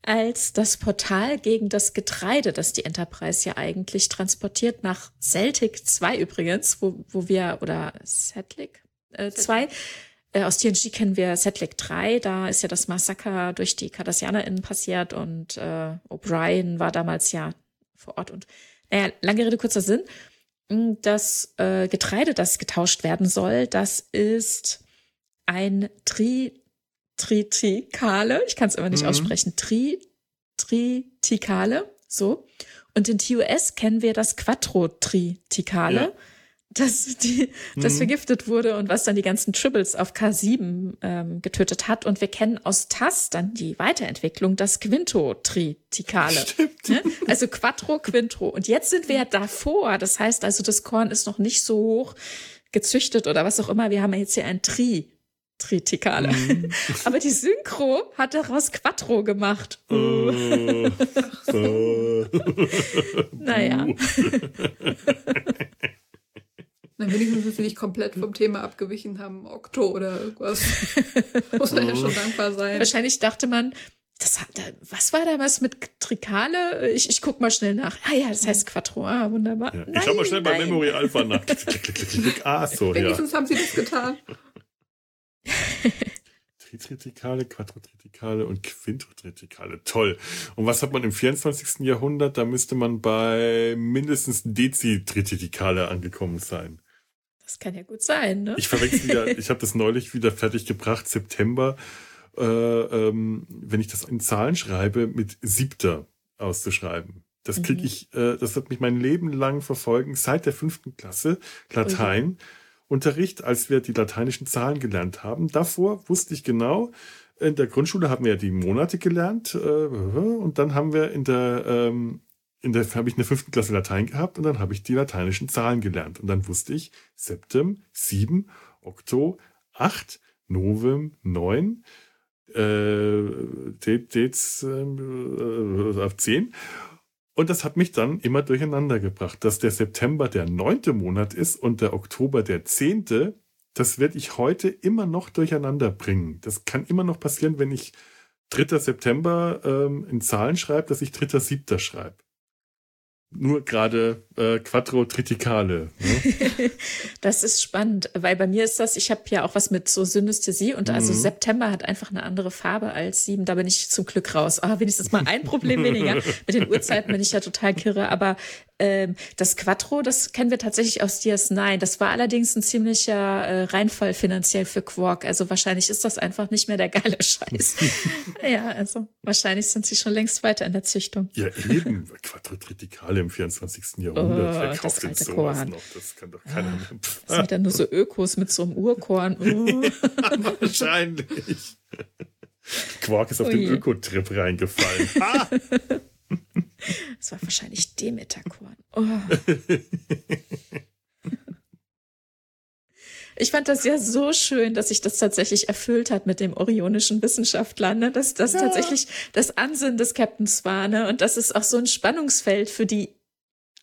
als das Portal gegen das Getreide, das die Enterprise ja eigentlich transportiert, nach Celtic 2 übrigens, wo, wo wir, oder äh, 2, äh, aus TNG kennen wir Setlik 3, da ist ja das Massaker durch die KardassianerInnen passiert und äh, O'Brien war damals ja vor Ort und naja, lange Rede, kurzer Sinn das äh, Getreide, das getauscht werden soll, das ist ein Tri Tritikale, ich kann es immer nicht mhm. aussprechen, Tri Tritikale, So. Und in TOS kennen wir das Quattro-Triticale. Ja das, die, das mhm. vergiftet wurde und was dann die ganzen Tribbles auf K7 ähm, getötet hat. Und wir kennen aus TAS dann die Weiterentwicklung, das Quinto-Triticale. Stimmt. Ne? Also Quattro, Quintro. Und jetzt sind wir ja davor. Das heißt also, das Korn ist noch nicht so hoch gezüchtet oder was auch immer. Wir haben jetzt hier ein Tri. Triticale. Mm. Aber die Synchro hat daraus Quattro gemacht. Uh. Uh. naja. Na, wenigstens, dass sie nicht komplett vom Thema abgewichen haben, Okto oder irgendwas. Muss man ja schon dankbar sein. Wahrscheinlich dachte man, das hat, was war damals mit Trikale? Ich, ich guck mal schnell nach. Ah ja, das heißt Quattro. Ah, wunderbar. Ja, ich schau mal schnell nein. bei Memory Alpha nach. ah, so, Wenigstens ja. haben sie das getan. Tritritikale, Quadrotritikale und Quintotritikale. Toll. Und was hat man im 24. Jahrhundert? Da müsste man bei mindestens Dezitritikale angekommen sein. Das kann ja gut sein, ne? Ich verwechsel wieder, ich habe das neulich wieder fertig gebracht, September, äh, ähm, wenn ich das in Zahlen schreibe, mit siebter auszuschreiben. Das kriege mhm. ich, äh, das wird mich mein Leben lang verfolgen, seit der fünften Klasse, Latein. Mhm. Unterricht, als wir die lateinischen Zahlen gelernt haben. Davor wusste ich genau, in der Grundschule haben wir ja die Monate gelernt äh, und dann haben wir in der ähm, in der habe ich eine fünften Klasse Latein gehabt und dann habe ich die lateinischen Zahlen gelernt. Und dann wusste ich Septem, sieben, Okto, acht, Novem, neun, äh, Dez, äh, auf zehn. Und das hat mich dann immer durcheinander gebracht, dass der September der neunte Monat ist und der Oktober der zehnte. Das werde ich heute immer noch durcheinander bringen. Das kann immer noch passieren, wenn ich 3. September ähm, in Zahlen schreibe, dass ich 3.7. schreibe nur gerade äh, Quattro Triticale. Ne? das ist spannend, weil bei mir ist das, ich habe ja auch was mit so Synästhesie und also mhm. also September hat einfach eine andere Farbe als sieben. Da bin ich zum Glück raus. Ah, wenigstens mal ein Problem weniger. mit den Uhrzeiten bin ich ja total kirre, aber ähm, das Quattro, das kennen wir tatsächlich aus DS9. Das war allerdings ein ziemlicher äh, Reinfall finanziell für Quark. Also wahrscheinlich ist das einfach nicht mehr der geile Scheiß. ja, also wahrscheinlich sind sie schon längst weiter in der Züchtung. Ja, eben. Quattro Triticale im 24. Jahrhundert. Oh, Wer kauft denn sowas Korn. noch? Das kann doch keiner mehr. Das sind dann nur so Ökos mit so einem Urkorn. Uh. wahrscheinlich. Quark ist auf oh den Ökotrip reingefallen. Ah! Das war wahrscheinlich Demeterkorn. Oh. Ich fand das ja so schön, dass sich das tatsächlich erfüllt hat mit dem orionischen Wissenschaftler, ne? dass das ja. tatsächlich das Ansinnen des Captains war. Ne? Und das ist auch so ein Spannungsfeld für die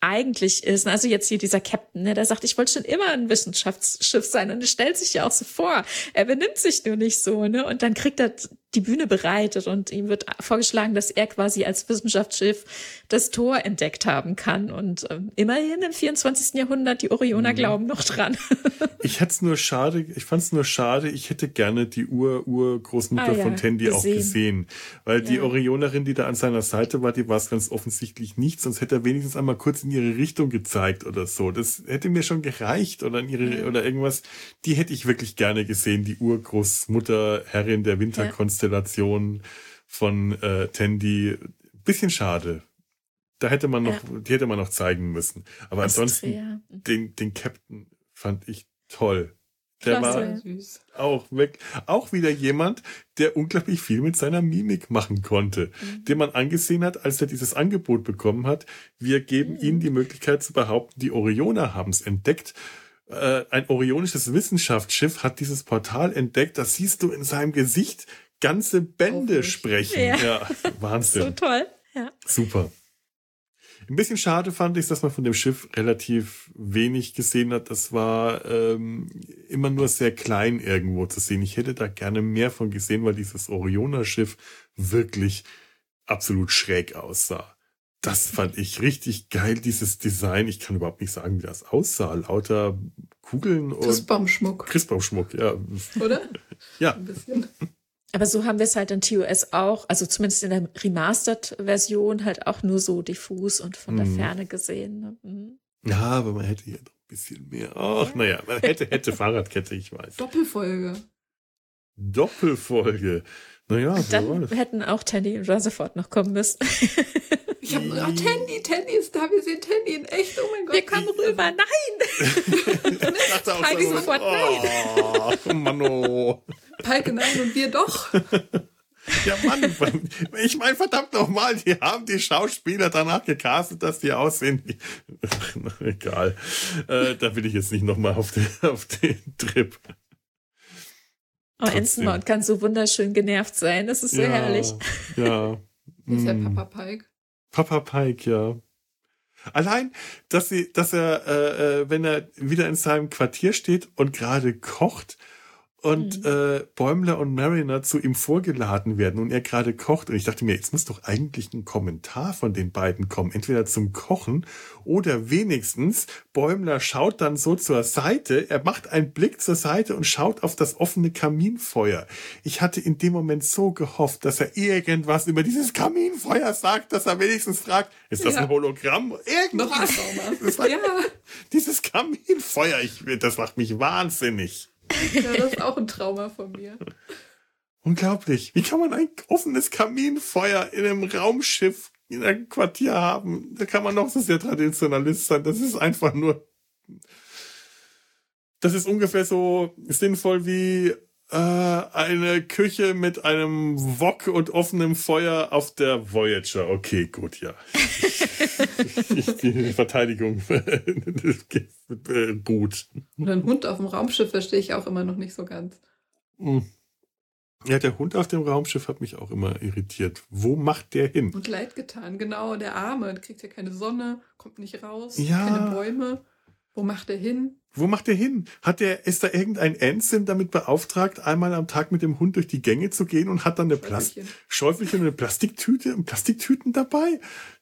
eigentlich ist. Also jetzt hier dieser Captain, ne, der sagt, ich wollte schon immer ein Wissenschaftsschiff sein und er stellt sich ja auch so vor. Er benimmt sich nur nicht so, ne? Und dann kriegt er die Bühne bereitet und ihm wird vorgeschlagen, dass er quasi als Wissenschaftsschiff das Tor entdeckt haben kann. Und ähm, immerhin im 24. Jahrhundert, die Orioner mhm. glauben noch dran. ich hätte es nur schade, ich fand es nur schade, ich hätte gerne die Ur-Ur-Großmutter ah, ja, von Tandy gesehen. auch gesehen. Weil ja. die Orionerin, die da an seiner Seite war, die war es ganz offensichtlich nicht, sonst hätte er wenigstens einmal kurz in ihre Richtung gezeigt oder so. Das hätte mir schon gereicht oder in ihre, ja. oder irgendwas. Die hätte ich wirklich gerne gesehen, die Urgroßmutter, Herrin der Winterkonstellation. Konstellation von äh, Tandy. Bisschen schade. Da hätte man noch, ja. die hätte man noch zeigen müssen. Aber Astrea. ansonsten, den, den Captain fand ich toll. Der Klasse. war auch weg. Auch wieder jemand, der unglaublich viel mit seiner Mimik machen konnte, mhm. den man angesehen hat, als er dieses Angebot bekommen hat. Wir geben mhm. ihnen die Möglichkeit zu behaupten, die Orioner haben es entdeckt. Äh, ein orionisches Wissenschaftsschiff hat dieses Portal entdeckt. Das siehst du in seinem Gesicht ganze Bände sprechen. Ja. ja, Wahnsinn. so toll. Ja. Super. Ein bisschen schade fand ich, dass man von dem Schiff relativ wenig gesehen hat. Das war ähm, immer nur sehr klein irgendwo zu sehen. Ich hätte da gerne mehr von gesehen, weil dieses Orioner-Schiff wirklich absolut schräg aussah. Das fand ich richtig geil, dieses Design. Ich kann überhaupt nicht sagen, wie das aussah. Lauter Kugeln und. Christbaumschmuck. Christbaumschmuck, ja. Oder? ja. Ein bisschen. Aber so haben wir es halt in TOS auch, also zumindest in der Remastered-Version halt auch nur so diffus und von der mhm. Ferne gesehen. Ne? Mhm. Ja, aber man hätte ja doch ein bisschen mehr. Ach, naja, man hätte, hätte Fahrradkette, ich weiß. Doppelfolge. Doppelfolge. Naja, so Dann hätten auch Tandy und Rutherford noch kommen müssen. Ich habe oh, Tandy, Tandy ist da, wir sehen Tandy in echt, oh mein Gott. Wir kommen rüber, nein! ich dachte auch Pike so, sofort, oh, nein. Mano. Pike, nein, und wir doch. Ja, Mann, ich meine, verdammt nochmal, die haben die Schauspieler danach gecastet, dass die aussehen. Egal. Äh, da will ich jetzt nicht nochmal auf den, auf den Trip. Oh, Ensenmount kann so wunderschön genervt sein. Das ist so ja, herrlich. Ja. ist ja hm. Papa Pike. Papa Pike, ja. Allein, dass sie, dass er, äh, äh wenn er wieder in seinem Quartier steht und gerade kocht und mhm. äh, Bäumler und Mariner zu ihm vorgeladen werden und er gerade kocht. Und ich dachte mir, jetzt muss doch eigentlich ein Kommentar von den beiden kommen, entweder zum Kochen oder wenigstens Bäumler schaut dann so zur Seite, er macht einen Blick zur Seite und schaut auf das offene Kaminfeuer. Ich hatte in dem Moment so gehofft, dass er irgendwas über dieses Kaminfeuer sagt, dass er wenigstens fragt, ist das ja. ein Hologramm? Irgendwas. Ja. Dieses Kaminfeuer, ich, das macht mich wahnsinnig. Ja, das ist auch ein Trauma von mir. Unglaublich. Wie kann man ein offenes Kaminfeuer in einem Raumschiff in einem Quartier haben? Da kann man noch so sehr Traditionalist sein. Das ist einfach nur. Das ist ungefähr so sinnvoll wie äh, eine Küche mit einem Wok und offenem Feuer auf der Voyager. Okay, gut, ja. die Verteidigung gut. Und ein Hund auf dem Raumschiff verstehe ich auch immer noch nicht so ganz. Hm. Ja, der Hund auf dem Raumschiff hat mich auch immer irritiert. Wo macht der hin? Und leid getan, genau. Der Arme kriegt ja keine Sonne, kommt nicht raus, ja. keine Bäume. Wo macht er hin? Wo macht er hin? Hat er, ist da irgendein Ensign damit beauftragt, einmal am Tag mit dem Hund durch die Gänge zu gehen und hat dann eine Plast Schäufelchen und eine Plastiktüte und Plastiktüten dabei?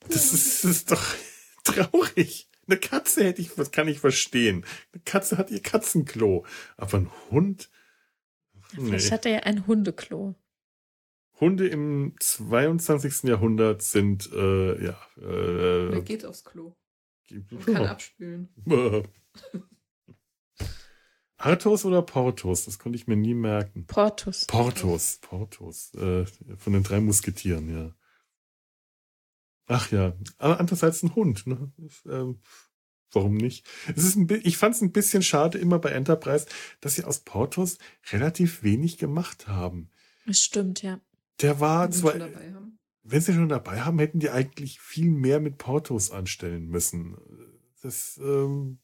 Das, ja. ist, das ist doch traurig. Eine Katze hätte ich, was kann ich verstehen. Eine Katze hat ihr Katzenklo. Aber ein Hund? Nee. Vielleicht hat er ja ein Hundeklo. Hunde im 22. Jahrhundert sind, äh, ja. Äh, er geht aufs Klo. Man kann abspülen. Arthos oder Portos? Das konnte ich mir nie merken. Portos. Portos, Portos. Äh, von den drei Musketieren, ja. Ach ja, aber andererseits ein Hund. Ne? Ähm, warum nicht? Es ist ein, ich fand es ein bisschen schade immer bei Enterprise, dass sie aus Portos relativ wenig gemacht haben. Das stimmt, ja. Der war zwar wenn sie schon dabei haben, hätten die eigentlich viel mehr mit Portos anstellen müssen. Das, ähm,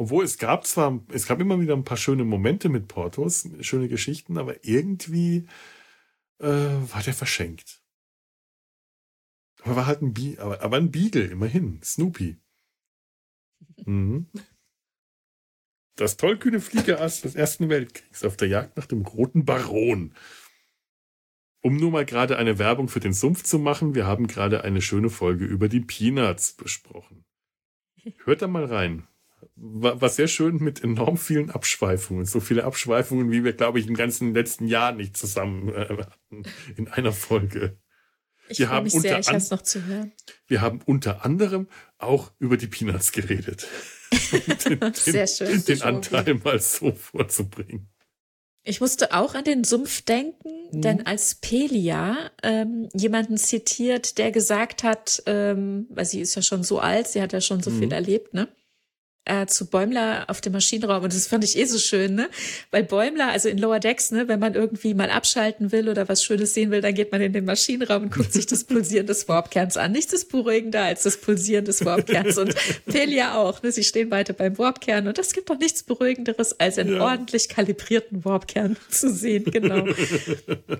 obwohl es gab zwar, es gab immer wieder ein paar schöne Momente mit Portos, schöne Geschichten, aber irgendwie äh, war der verschenkt. Aber war halt ein Bi aber, aber ein Beagle, immerhin. Snoopy. Mhm. Das tollkühne Fliegerass des Ersten Weltkriegs auf der Jagd nach dem Roten Baron. Um nur mal gerade eine Werbung für den Sumpf zu machen, wir haben gerade eine schöne Folge über die Peanuts besprochen. Hört da mal rein. War, war sehr schön mit enorm vielen Abschweifungen. So viele Abschweifungen, wie wir, glaube ich, im ganzen letzten Jahr nicht zusammen äh, hatten in einer Folge. Ich wir haben mich unter sehr, ich noch zu hören. Wir haben unter anderem auch über die Peanuts geredet. den, den, sehr schön. Den Anteil mal so vorzubringen. Ich musste auch an den Sumpf denken, mhm. denn als Pelia ähm, jemanden zitiert, der gesagt hat, ähm, weil sie ist ja schon so alt, sie hat ja schon so mhm. viel erlebt, ne? Äh, zu Bäumler auf dem Maschinenraum und das fand ich eh so schön, ne? Weil Bäumler, also in Lower Decks, ne, wenn man irgendwie mal abschalten will oder was Schönes sehen will, dann geht man in den Maschinenraum und guckt sich das Pulsieren des Warpkerns an. Nichts ist beruhigender als das Pulsieren des Warpkerns und Pelia auch, ne? Sie stehen weiter beim Warpkern und es gibt doch nichts beruhigenderes, als einen ja. ordentlich kalibrierten Warpkern zu sehen, genau.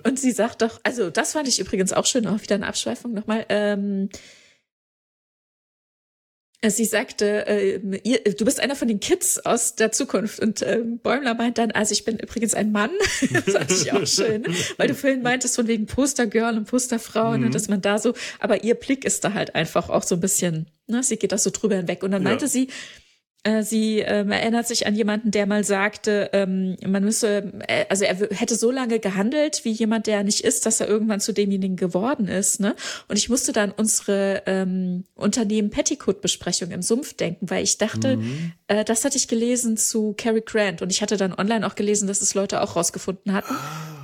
und sie sagt doch, also das fand ich übrigens auch schön, auch wieder eine Abschweifung nochmal, ähm, Sie sagte, äh, ihr, du bist einer von den Kids aus der Zukunft. Und äh, Bäumler meint dann, also ich bin übrigens ein Mann. das fand ich auch schön, weil du vorhin meintest von wegen Postergirl und Posterfrau, mhm. ne, dass man da so, aber ihr Blick ist da halt einfach auch so ein bisschen, ne, sie geht da so drüber hinweg. Und dann meinte ja. sie, Äh, sie ähm, erinnert sich an jemanden, der mal sagte, ähm, man müsse, äh, also er hätte so lange gehandelt wie jemand, der nicht ist, dass er irgendwann zu demjenigen geworden ist. Ne? Und ich musste dann unsere ähm, Unternehmen Petticoat-Besprechung im Sumpf denken, weil ich dachte, mhm. äh, das hatte ich gelesen zu Cary Grant und ich hatte dann online auch gelesen, dass es Leute auch rausgefunden hatten. Ah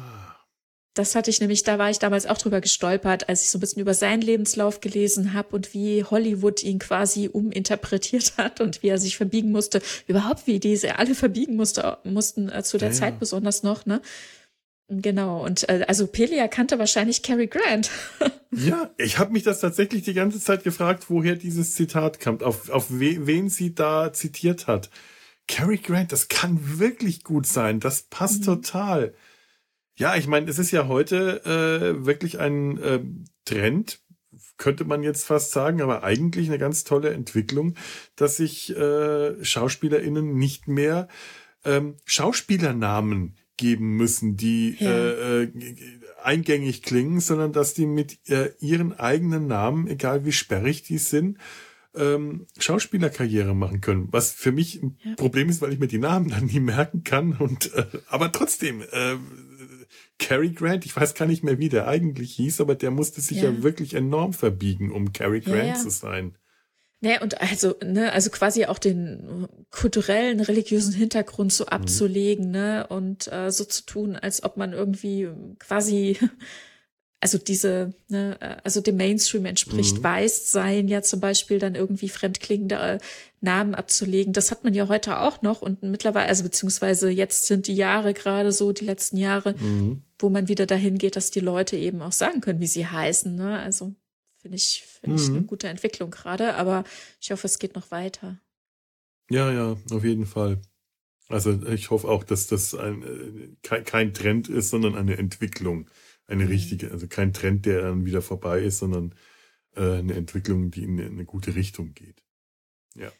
das hatte ich nämlich, da war ich damals auch drüber gestolpert, als ich so ein bisschen über seinen Lebenslauf gelesen habe und wie Hollywood ihn quasi uminterpretiert hat und wie er sich verbiegen musste, überhaupt wie diese alle verbiegen musste, mussten äh, zu der ja, Zeit ja. besonders noch, ne? Genau, und äh, also Pelia kannte wahrscheinlich Cary Grant. ja, ich habe mich das tatsächlich die ganze Zeit gefragt, woher dieses Zitat kommt, auf, auf we, wen sie da zitiert hat. Cary Grant, das kann wirklich gut sein, das passt mhm. total. Ja, ich meine, es ist ja heute äh, wirklich ein äh, Trend, könnte man jetzt fast sagen, aber eigentlich eine ganz tolle Entwicklung, dass sich äh, SchauspielerInnen nicht mehr ähm, Schauspielernamen geben müssen, die ja. äh, äh, eingängig klingen, sondern dass die mit äh, ihren eigenen Namen, egal wie sperrig die sind, ähm, Schauspielerkarriere machen können. Was für mich ein ja. Problem ist, weil ich mir die Namen dann nie merken kann. Und äh, aber trotzdem, äh, Cary Grant, ich weiß gar nicht mehr, wie der eigentlich hieß, aber der musste sich ja, ja wirklich enorm verbiegen, um Cary Grant ja, ja. zu sein. Ne, und also, ne, also quasi auch den kulturellen, religiösen Hintergrund so mhm. abzulegen, mhm. ne, und äh, so zu tun, als ob man irgendwie quasi also diese, ne, also dem Mainstream entspricht, mhm. weiß sein, ja zum Beispiel dann irgendwie fremdklingende äh, Namen abzulegen. Das hat man ja heute auch noch und mittlerweile, also beziehungsweise jetzt sind die Jahre gerade so, die letzten Jahre, mhm. wo man wieder dahin geht, dass die Leute eben auch sagen können, wie sie heißen. Ne? Also finde ich, finde mhm. ich eine gute Entwicklung gerade, aber ich hoffe, es geht noch weiter. Ja, ja, auf jeden Fall. Also ich hoffe auch, dass das ein, äh, kein Trend ist, sondern eine Entwicklung eine richtige, also kein Trend, der dann wieder vorbei ist, sondern äh, eine Entwicklung, die in eine gute Richtung geht. Ja.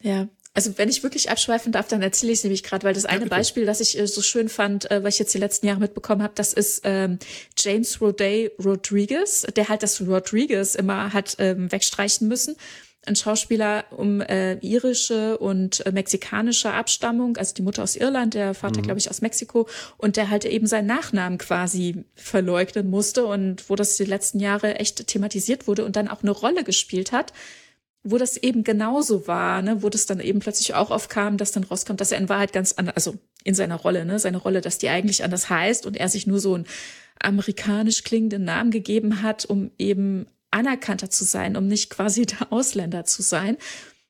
Ja, also wenn ich wirklich abschweifen darf, dann erzähle ich es nämlich gerade, weil das eine ja, Beispiel, das ich äh, so schön fand, äh, was ich jetzt die letzten Jahre mitbekommen habe, das ist ähm, James Roday Rodriguez, der halt das Rodriguez immer hat ähm, wegstreichen müssen ein Schauspieler um äh, irische und äh, mexikanische Abstammung, also die Mutter aus Irland, der Vater, mhm. glaube ich, aus Mexiko, und der halt eben seinen Nachnamen quasi verleugnen musste. Und wo das die letzten Jahre echt thematisiert wurde und dann auch eine Rolle gespielt hat, wo das eben genauso war, ne, wo das dann eben plötzlich auch aufkam, dass dann rauskommt, dass er in Wahrheit ganz anders, also in seiner Rolle, ne, seine Rolle, dass die eigentlich anders heißt und er sich nur so einen amerikanisch klingenden Namen gegeben hat, um eben anerkannter zu sein, um nicht quasi der Ausländer zu sein.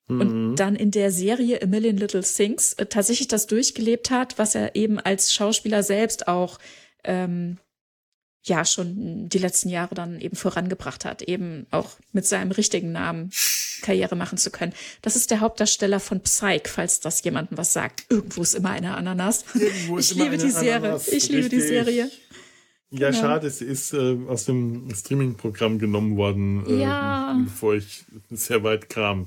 Und mhm. dann in der Serie A Million Little Things äh, tatsächlich das durchgelebt hat, was er eben als Schauspieler selbst auch ähm, ja schon die letzten Jahre dann eben vorangebracht hat, eben auch mit seinem richtigen Namen Karriere machen zu können. Das ist der Hauptdarsteller von Psych, falls das jemandem was sagt. Irgendwo ist immer eine Ananas. Irgendwo ist ich liebe die Serie. Ananas. Ich liebe die Serie. Ja, genau. schade, es ist äh, aus dem Streaming-Programm genommen worden, äh, ja. bevor ich sehr weit kam.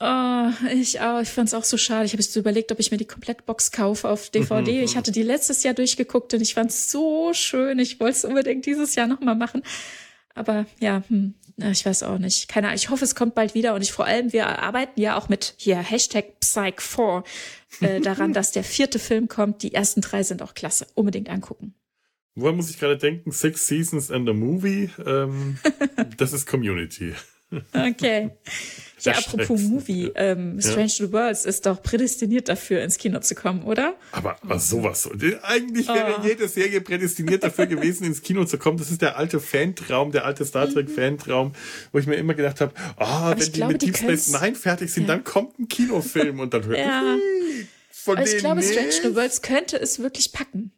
Oh, ich auch. Ich fand es auch so schade. Ich habe jetzt überlegt, ob ich mir die Komplettbox kaufe auf DVD. ich hatte die letztes Jahr durchgeguckt und ich fand es so schön. Ich wollte es unbedingt dieses Jahr nochmal machen. Aber ja, hm, ich weiß auch nicht. Keine Ahnung. Ich hoffe, es kommt bald wieder. Und ich vor allem, wir arbeiten ja auch mit hier Hashtag Psych4 äh, daran, dass der vierte Film kommt. Die ersten drei sind auch klasse. Unbedingt angucken. Woran muss ich gerade denken? Six Seasons and a Movie. Ähm, das ist Community. Okay. Ja, apropos Movie, ähm, Strange ja. New Worlds ist doch prädestiniert dafür, ins Kino zu kommen, oder? Aber, aber sowas. Eigentlich wäre oh. jede Serie prädestiniert dafür gewesen, ins Kino zu kommen. Das ist der alte Fantraum, der alte Star Trek mhm. Fantraum, wo ich mir immer gedacht habe, oh, wenn die glaube, mit Deep Space Nine fertig sind, ja. dann kommt ein Kinofilm und dann hört ja. von Aber ich glaube, Strange New Worlds könnte es wirklich packen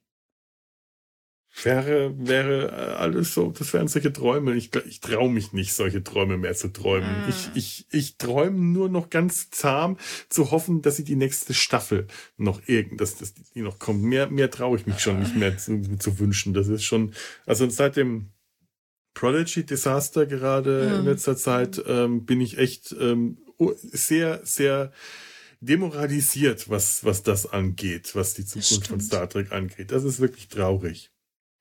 wäre, wäre äh, alles so, das wären solche Träume. Ich, ich traue mich nicht, solche Träume mehr zu träumen. Ah. Ich, ich, ich träume nur noch ganz zahm zu hoffen, dass sie die nächste Staffel noch irgend, dass, dass die noch kommt. Mehr, mehr traue ich mich schon nicht mehr zu, zu wünschen. Das ist schon, also seit dem Prodigy Desaster gerade ja. in letzter Zeit ähm, bin ich echt ähm, sehr, sehr demoralisiert, was, was das angeht, was die Zukunft von Star Trek angeht. Das ist wirklich traurig.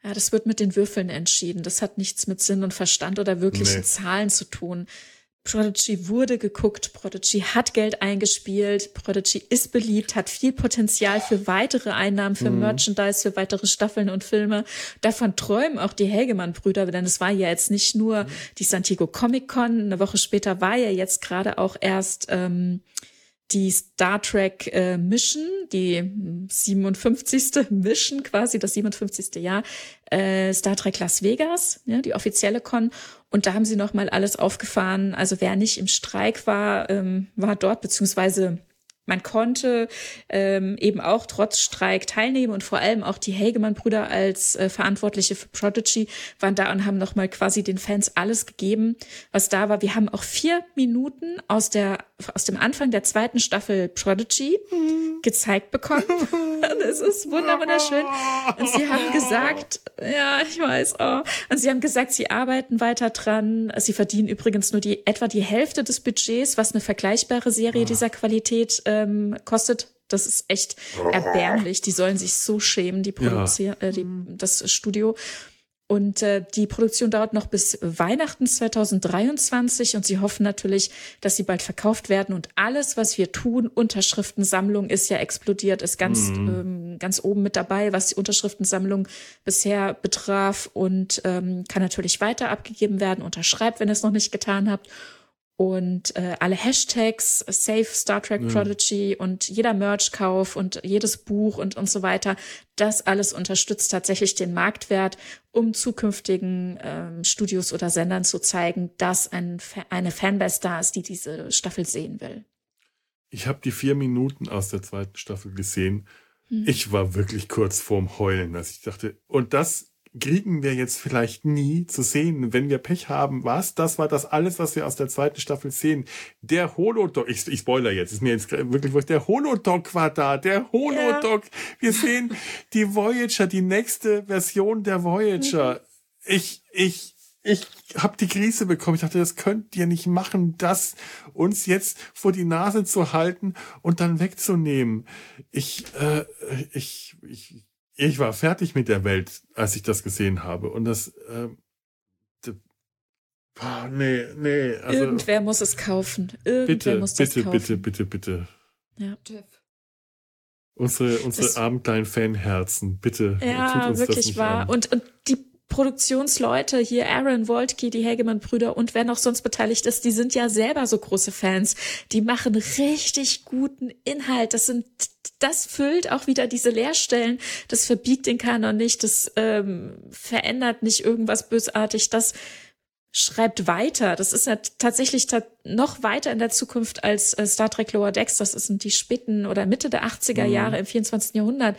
Ja, das wird mit den Würfeln entschieden. Das hat nichts mit Sinn und Verstand oder wirklichen nee. Zahlen zu tun. Prodigy wurde geguckt, Prodigy hat Geld eingespielt, Prodigy ist beliebt, hat viel Potenzial für weitere Einnahmen, für mhm. Merchandise, für weitere Staffeln und Filme. Davon träumen auch die Helgemann-Brüder, denn es war ja jetzt nicht nur mhm. die Santiago Comic Con, eine Woche später war ja jetzt gerade auch erst ähm, die Star Trek äh, Mission, die 57. Mission quasi, das 57. Jahr, äh, Star Trek Las Vegas, ja, die offizielle Con. Und da haben sie nochmal alles aufgefahren. Also wer nicht im Streik war, ähm, war dort, beziehungsweise man konnte ähm, eben auch trotz Streik teilnehmen und vor allem auch die Hagemann-Brüder als äh, Verantwortliche für Prodigy waren da und haben nochmal quasi den Fans alles gegeben, was da war. Wir haben auch vier Minuten aus der aus dem Anfang der zweiten Staffel Prodigy mhm. gezeigt bekommen. das ist wunderschön. Und sie haben gesagt, ja, ich weiß, oh. Und sie haben gesagt, sie arbeiten weiter dran. Sie verdienen übrigens nur die etwa die Hälfte des Budgets, was eine vergleichbare Serie oh. dieser Qualität ähm, kostet. Das ist echt erbärmlich. Die sollen sich so schämen, die Produzier ja. äh, die, das Studio. Und äh, die Produktion dauert noch bis Weihnachten 2023 und sie hoffen natürlich, dass sie bald verkauft werden. Und alles, was wir tun, Unterschriftensammlung ist ja explodiert, ist ganz, mhm. ähm, ganz oben mit dabei, was die Unterschriftensammlung bisher betraf und ähm, kann natürlich weiter abgegeben werden. Unterschreibt, wenn ihr es noch nicht getan habt und äh, alle Hashtags, Save Star Trek Prodigy ja. und jeder Merch-Kauf und jedes Buch und, und so weiter, das alles unterstützt tatsächlich den Marktwert, um zukünftigen ähm, Studios oder Sendern zu zeigen, dass ein, eine Fanbase da ist, die diese Staffel sehen will. Ich habe die vier Minuten aus der zweiten Staffel gesehen. Hm. Ich war wirklich kurz vorm Heulen, dass ich dachte, und das kriegen wir jetzt vielleicht nie zu sehen. Wenn wir Pech haben, was? Das war das alles, was wir aus der zweiten Staffel sehen. Der Holodog, ich, ich spoiler jetzt, ist mir jetzt wirklich wurscht. Der Holodog war da, der Holodog. Ja. Wir sehen die Voyager, die nächste Version der Voyager. Mhm. Ich, ich, ich habe die Krise bekommen. Ich dachte, das könnt ihr nicht machen, das uns jetzt vor die Nase zu halten und dann wegzunehmen. Ich, äh, ich, ich ich war fertig mit der Welt, als ich das gesehen habe. Und das, äh, oh, nee, nee. Also, Irgendwer muss es kaufen. Irgendwer bitte, muss das bitte, kaufen. bitte, bitte, bitte. Ja, Jeff. Unsere, unsere das, armen kleinen Fanherzen, bitte. Ja, tut uns wirklich das nicht wahr. An. Und, und die Produktionsleute hier, Aaron Woltke, die Hagemann-Brüder und wer noch sonst beteiligt ist, die sind ja selber so große Fans. Die machen richtig guten Inhalt. Das sind, das füllt auch wieder diese Leerstellen. Das verbiegt den Kanon nicht. Das ähm, verändert nicht irgendwas bösartig. Das schreibt weiter. Das ist ja tatsächlich noch weiter in der Zukunft als äh, Star Trek Lower Decks. Das sind die späten oder Mitte der 80er mhm. Jahre mhm. im 24. Jahrhundert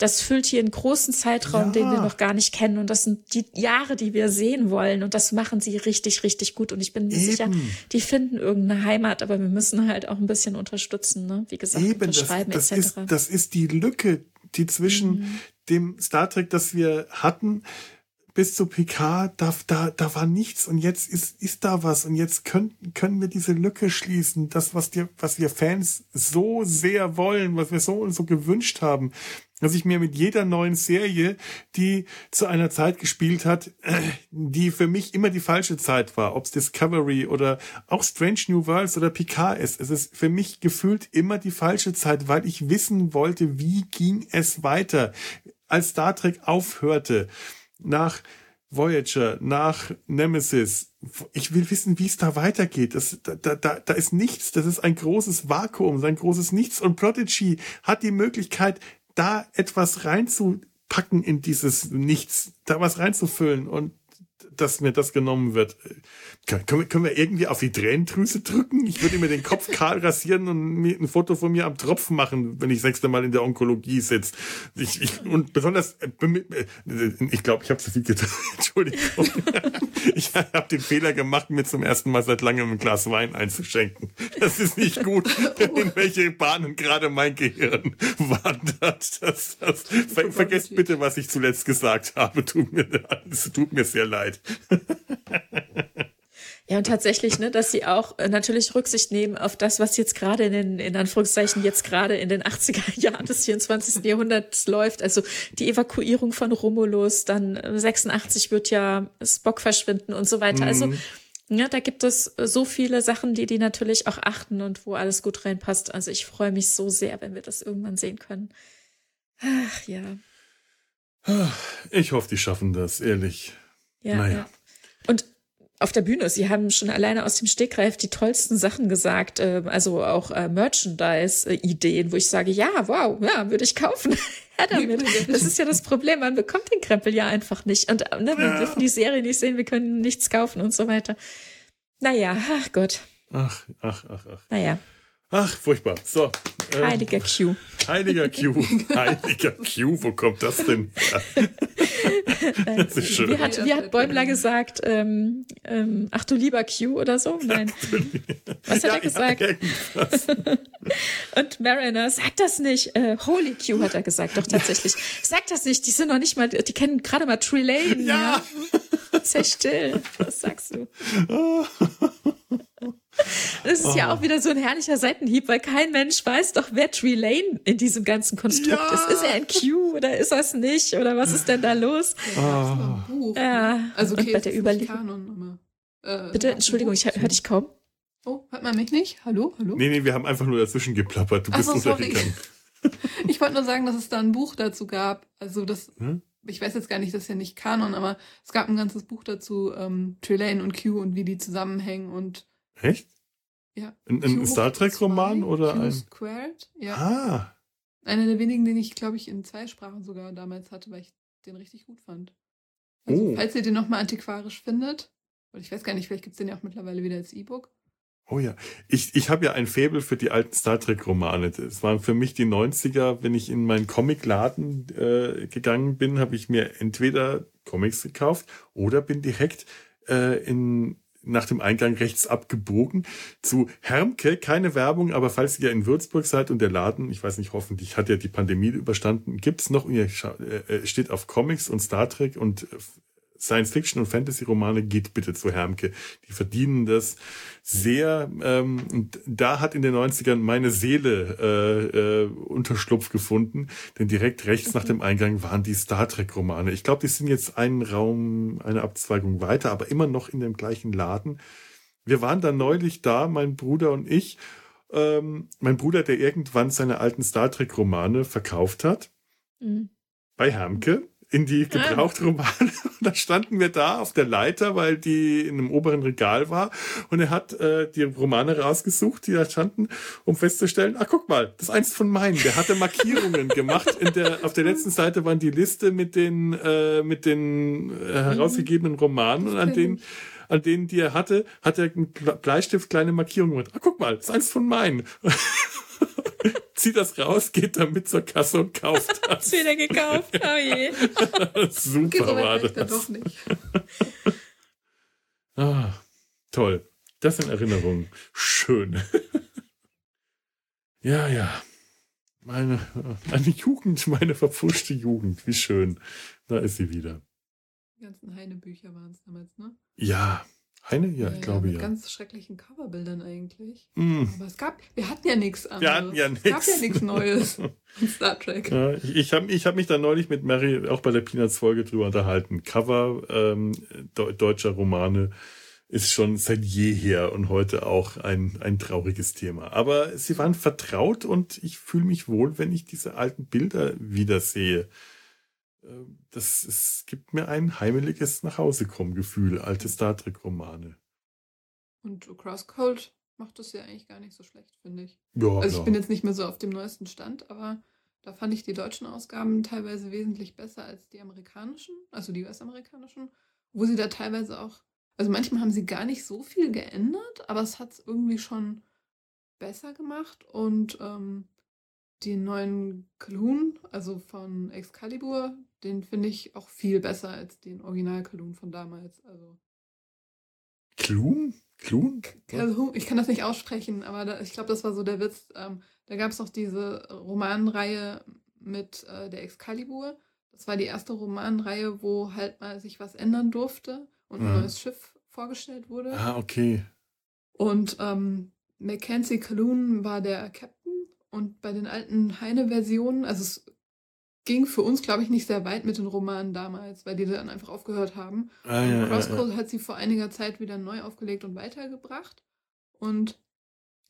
das füllt hier einen großen Zeitraum, ja. den wir noch gar nicht kennen. Und das sind die Jahre, die wir sehen wollen. Und das machen sie richtig, richtig gut. Und ich bin mir Eben. sicher, die finden irgendeine Heimat, aber wir müssen halt auch ein bisschen unterstützen, ne? Wie gesagt, Eben, unterschreiben das, das etc. Ist, das ist die Lücke, die zwischen mhm. dem Star Trek, das wir hatten, bis zu PK, da, da, da war nichts und jetzt ist, ist da was und jetzt können, können wir diese Lücke schließen. Das, was, dir, was wir Fans so sehr wollen, was wir so und so gewünscht haben, dass ich mir mit jeder neuen Serie, die zu einer Zeit gespielt hat, die für mich immer die falsche Zeit war, ob es Discovery oder auch Strange New Worlds oder Picard ist, es ist für mich gefühlt immer die falsche Zeit, weil ich wissen wollte, wie ging es weiter, als Star Trek aufhörte, nach Voyager, nach Nemesis. Ich will wissen, wie es da weitergeht. Das, da, da, da ist nichts. Das ist ein großes Vakuum, ein großes Nichts. Und Prodigy hat die Möglichkeit, da etwas reinzupacken in dieses Nichts, da was reinzufüllen und dass mir das genommen wird. Können wir, können wir irgendwie auf die Tränendrüse drücken? Ich würde mir den Kopf kahl rasieren und mir ein Foto von mir am Tropfen machen, wenn ich sechste Mal in der Onkologie sitze. Ich, ich, und besonders, äh, äh, ich glaube, ich habe zu viel getan. Entschuldigung. Ich habe den Fehler gemacht, mir zum ersten Mal seit langem ein Glas Wein einzuschenken. Das ist nicht gut, in welche Bahnen gerade mein Gehirn wandert. Das, das, ver, vergesst bitte, was ich zuletzt gesagt habe. Tut mir, es tut mir sehr leid. Ja, und tatsächlich, ne, dass sie auch äh, natürlich Rücksicht nehmen auf das, was jetzt gerade in den, in Anführungszeichen, jetzt gerade in den 80er Jahren des 24. Jahrhunderts läuft. Also die Evakuierung von Romulus, dann 86 äh, wird ja Spock verschwinden und so weiter. Also mhm. Also Ja, da gibt es so viele Sachen, die die natürlich auch achten und wo alles gut reinpasst. Also ich freue mich so sehr, wenn wir das irgendwann sehen können. Ach ja. Ich hoffe, die schaffen das, ehrlich. Ja, naja. ja. Und auf der Bühne, sie haben schon alleine aus dem Stegreif die tollsten Sachen gesagt, äh, also auch äh, Merchandise-Ideen, wo ich sage, ja, wow, ja, würde ich kaufen. ja, damit. Das ist ja das Problem, man bekommt den Krempel ja einfach nicht. Und ne, wir ja. dürfen die Serie nicht sehen, wir können nichts kaufen und so weiter. Naja, ach Gott. Ach, ach, ach, ach. Naja. Ach, furchtbar. So. Ähm, heiliger Q. Heiliger Q. Heiliger Q. Wo kommt das denn? das ist schön. Wie hat, wie hat Bäumler gesagt? Ähm, ähm, ach du lieber Q oder so? Nein. Was hat er gesagt? Und Mariner, sag das nicht. Äh, Holy Q hat er gesagt, doch tatsächlich. Sag das nicht, die sind noch nicht mal, die kennen gerade mal Trelane. Ja. ja. Sei still. Was sagst du? Das ist oh. ja auch wieder so ein herrlicher Seitenhieb, weil kein Mensch weiß doch, wer Tree Lane in diesem ganzen Konstrukt ja. ist. Ist er ein Q oder ist er es nicht? Oder was ist denn da los? Oh. Ja, also okay, und bei der Überlegung. Äh, Bitte, Entschuldigung, ich höre dich kaum. Oh, hört man mich nicht? Hallo? Hallo? Nee, nee, wir haben einfach nur dazwischen geplappert. Du bist so, untergegangen. ich wollte nur sagen, dass es da ein Buch dazu gab. Also das, hm? ich weiß jetzt gar nicht, das ist ja nicht Kanon, aber es gab ein ganzes Buch dazu, ähm, Trelane und Q und wie die zusammenhängen und Echt? Ja. Ein, ein Star Trek-Roman oder Q ein. Squared, ja. Ah. Einer der wenigen, den ich, glaube ich, in zwei Sprachen sogar damals hatte, weil ich den richtig gut fand. Also, oh. falls ihr den nochmal antiquarisch findet, oder ich weiß gar nicht, vielleicht gibt es den ja auch mittlerweile wieder als E-Book. Oh ja, ich, ich habe ja ein Faible für die alten Star Trek-Romane. Es waren für mich die 90er, wenn ich in meinen Comicladen äh, gegangen bin, habe ich mir entweder Comics gekauft oder bin direkt äh, in nach dem Eingang rechts abgebogen zu Hermke. Keine Werbung, aber falls ihr in Würzburg seid und der Laden, ich weiß nicht, hoffentlich hat er die Pandemie überstanden, gibt's noch, ihr äh, steht auf Comics und Star Trek und Science-Fiction und Fantasy-Romane, geht bitte zu Hermke. Die verdienen das sehr. Ähm, und da hat in den 90ern meine Seele äh, äh, Unterschlupf gefunden, denn direkt rechts nach dem Eingang waren die Star Trek-Romane. Ich glaube, die sind jetzt einen Raum, eine Abzweigung weiter, aber immer noch in dem gleichen Laden. Wir waren da neulich da, mein Bruder und ich. Ähm, mein Bruder, der irgendwann seine alten Star Trek-Romane verkauft hat. Mhm. Bei Hermke in die Gebrauchtromane. Und da standen wir da auf der Leiter, weil die in einem oberen Regal war. Und er hat äh, die Romane rausgesucht, die da standen, um festzustellen, ach guck mal, das ist eins von meinen. Der hatte Markierungen gemacht. In der, auf der letzten Seite waren die Liste mit den, äh, mit den äh, herausgegebenen Romanen und an denen an denen, die er hatte, hat er einen Bleistift kleine Markierungen gemacht. Ah, guck mal, das ist eins von meinen. zieht das raus, geht damit zur Kasse und kauft das. Hat's wieder gekauft. Oh je. Super okay, war das. Doch nicht. ah, toll. Das sind Erinnerungen. Schön. ja, ja. Meine, meine Jugend, meine verpfuschte Jugend. Wie schön. Da ist sie wieder. Die ganzen Heine-Bücher waren es damals, ne? Ja, eine? Ja, ja ich glaube mit ja. ganz schrecklichen Coverbildern eigentlich. Mm. Aber es gab, wir hatten ja nichts anderes. Wir hatten ja nichts. Es gab ja nichts Neues in Star Trek. Ja, ich habe ich hab mich da neulich mit Mary auch bei der Peanuts-Folge drüber unterhalten. Cover ähm, de deutscher Romane ist schon seit jeher und heute auch ein, ein trauriges Thema. Aber sie waren vertraut und ich fühle mich wohl, wenn ich diese alten Bilder wiedersehe. Ähm, das es gibt mir ein heimeliges Nachhausekommen-Gefühl, alte Star Trek-Romane. Und Crosscode macht das ja eigentlich gar nicht so schlecht, finde ich. Ja, also ich bin jetzt nicht mehr so auf dem neuesten Stand, aber da fand ich die deutschen Ausgaben teilweise wesentlich besser als die amerikanischen, also die US-amerikanischen, wo sie da teilweise auch, also manchmal haben sie gar nicht so viel geändert, aber es hat es irgendwie schon besser gemacht und ähm, den neuen Coloon, also von Excalibur, den finde ich auch viel besser als den Original Coloon von damals. Also. Kloon? Kloon? Ich kann das nicht aussprechen, aber da, ich glaube, das war so der Witz. Ähm, da gab es noch diese Romanreihe mit äh, der Excalibur. Das war die erste Romanreihe, wo halt mal sich was ändern durfte und ein mhm. neues Schiff vorgestellt wurde. Ah, okay. Und ähm, Mackenzie Caloon war der Captain und bei den alten Heine-Versionen, also es ging für uns, glaube ich, nicht sehr weit mit den Romanen damals, weil die dann einfach aufgehört haben. Ah, ja, Crosscode ja, ja. hat sie vor einiger Zeit wieder neu aufgelegt und weitergebracht. Und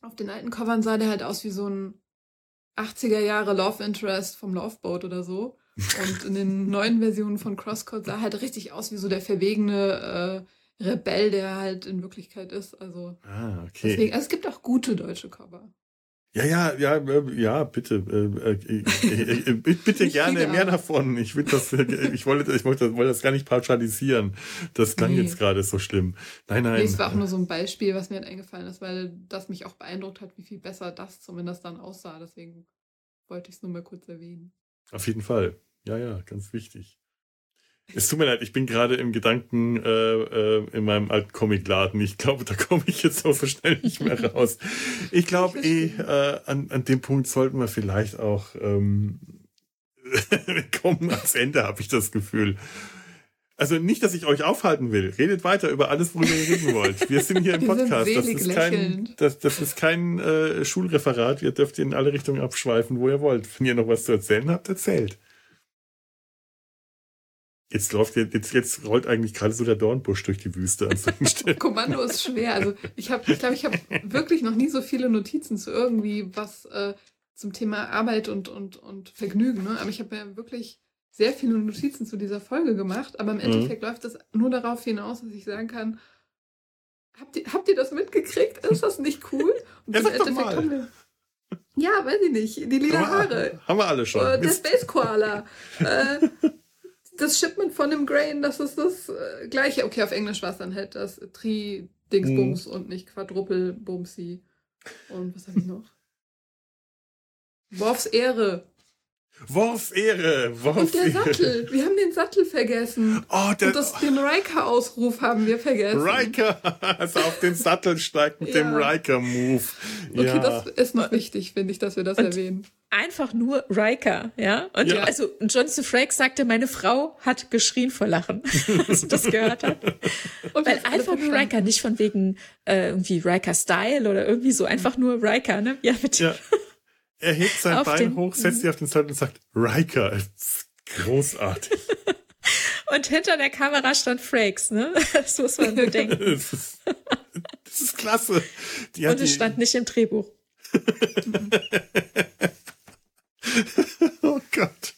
auf den alten Covern sah der halt aus wie so ein 80er Jahre Love Interest vom Loveboat oder so. Und in den neuen Versionen von Crosscode sah halt richtig aus wie so der verwegene äh, Rebell, der halt in Wirklichkeit ist. Also Ah, okay. deswegen, also es gibt auch gute deutsche Cover. Ja, ja, ja, äh, ja, bitte, äh, äh, äh, äh, bitte gerne mehr davon. Ich will das, äh, ich wollte, ich wollte, wollte das gar nicht pauschalisieren. Das klang Nee. jetzt gerade so schlimm. Nein, nein. Nee, es war auch nur so ein Beispiel, was mir halt eingefallen ist, weil das mich auch beeindruckt hat, wie viel besser das zumindest dann aussah. Deswegen wollte ich es nur mal kurz erwähnen. Auf jeden Fall. Ja, ja, ganz wichtig. Es tut mir leid, ich bin gerade im Gedanken äh, äh, in meinem alten Comicladen. Ich glaube, da komme ich jetzt auch so schnell nicht mehr raus. Ich glaube eh, äh, an, an dem Punkt sollten wir vielleicht auch ähm, kommen ans Ende, habe ich das Gefühl. Also nicht, dass ich euch aufhalten will. Redet weiter über alles, worüber ihr reden wollt. Wir sind hier im Podcast. Das ist kein, das, das ist kein äh, Schulreferat. Ihr dürft in alle Richtungen abschweifen, wo ihr wollt. Wenn ihr noch was zu erzählen habt, erzählt. Jetzt läuft jetzt, jetzt rollt eigentlich gerade so der Dornbusch durch die Wüste an solchen Stellen. Kommando ist schwer. Also ich habe, ich glaube, ich habe wirklich noch nie so viele Notizen zu irgendwie was äh, zum Thema Arbeit und, und, und Vergnügen. Ne? Aber ich habe ja wirklich sehr viele Notizen zu dieser Folge gemacht. Aber im Mhm. Endeffekt läuft das nur darauf hinaus, dass ich sagen kann, habt ihr, habt ihr das mitgekriegt? Ist das nicht cool? Und Ja, im Endeffekt mal. haben wir. Ja, weiß ich nicht. Die lila Haare. Haben wir alle schon. Äh, der. Space Koala. äh, das Shipment von dem Grain, das ist das äh, gleiche. Okay, auf Englisch war es dann halt das Tri-Dingsbums Mhm. und nicht Quadruppel-Bumsi. Und was habe ich noch? Worfs Ehre. Worfs Ehre. Worfs Und der Ehre. Sattel. Wir haben den Sattel vergessen. Oh, der Und das, den Riker-Ausruf haben wir vergessen. Riker, also auf den Sattel steigt mit dem Ja. Riker-Move. Okay, ja. das ist noch wichtig, finde ich, dass wir das Und- erwähnen. Einfach nur Riker, ja. Und Ja. also Jonathan Frakes sagte, meine Frau hat geschrien vor Lachen, als sie das gehört hat. Und Weil einfach nur. Riker, nicht von wegen äh, irgendwie Riker-Style oder irgendwie so, einfach nur Riker, ne? Ja, mit Ja. Er hebt sein Auf Bein den- hoch, setzt sich auf den Sattel und sagt, Riker. Großartig. Und hinter der Kamera stand Frakes, ne? Das muss man bedenken. das, ist, das ist klasse. Die Und es stand nicht im Drehbuch. Oh Gott.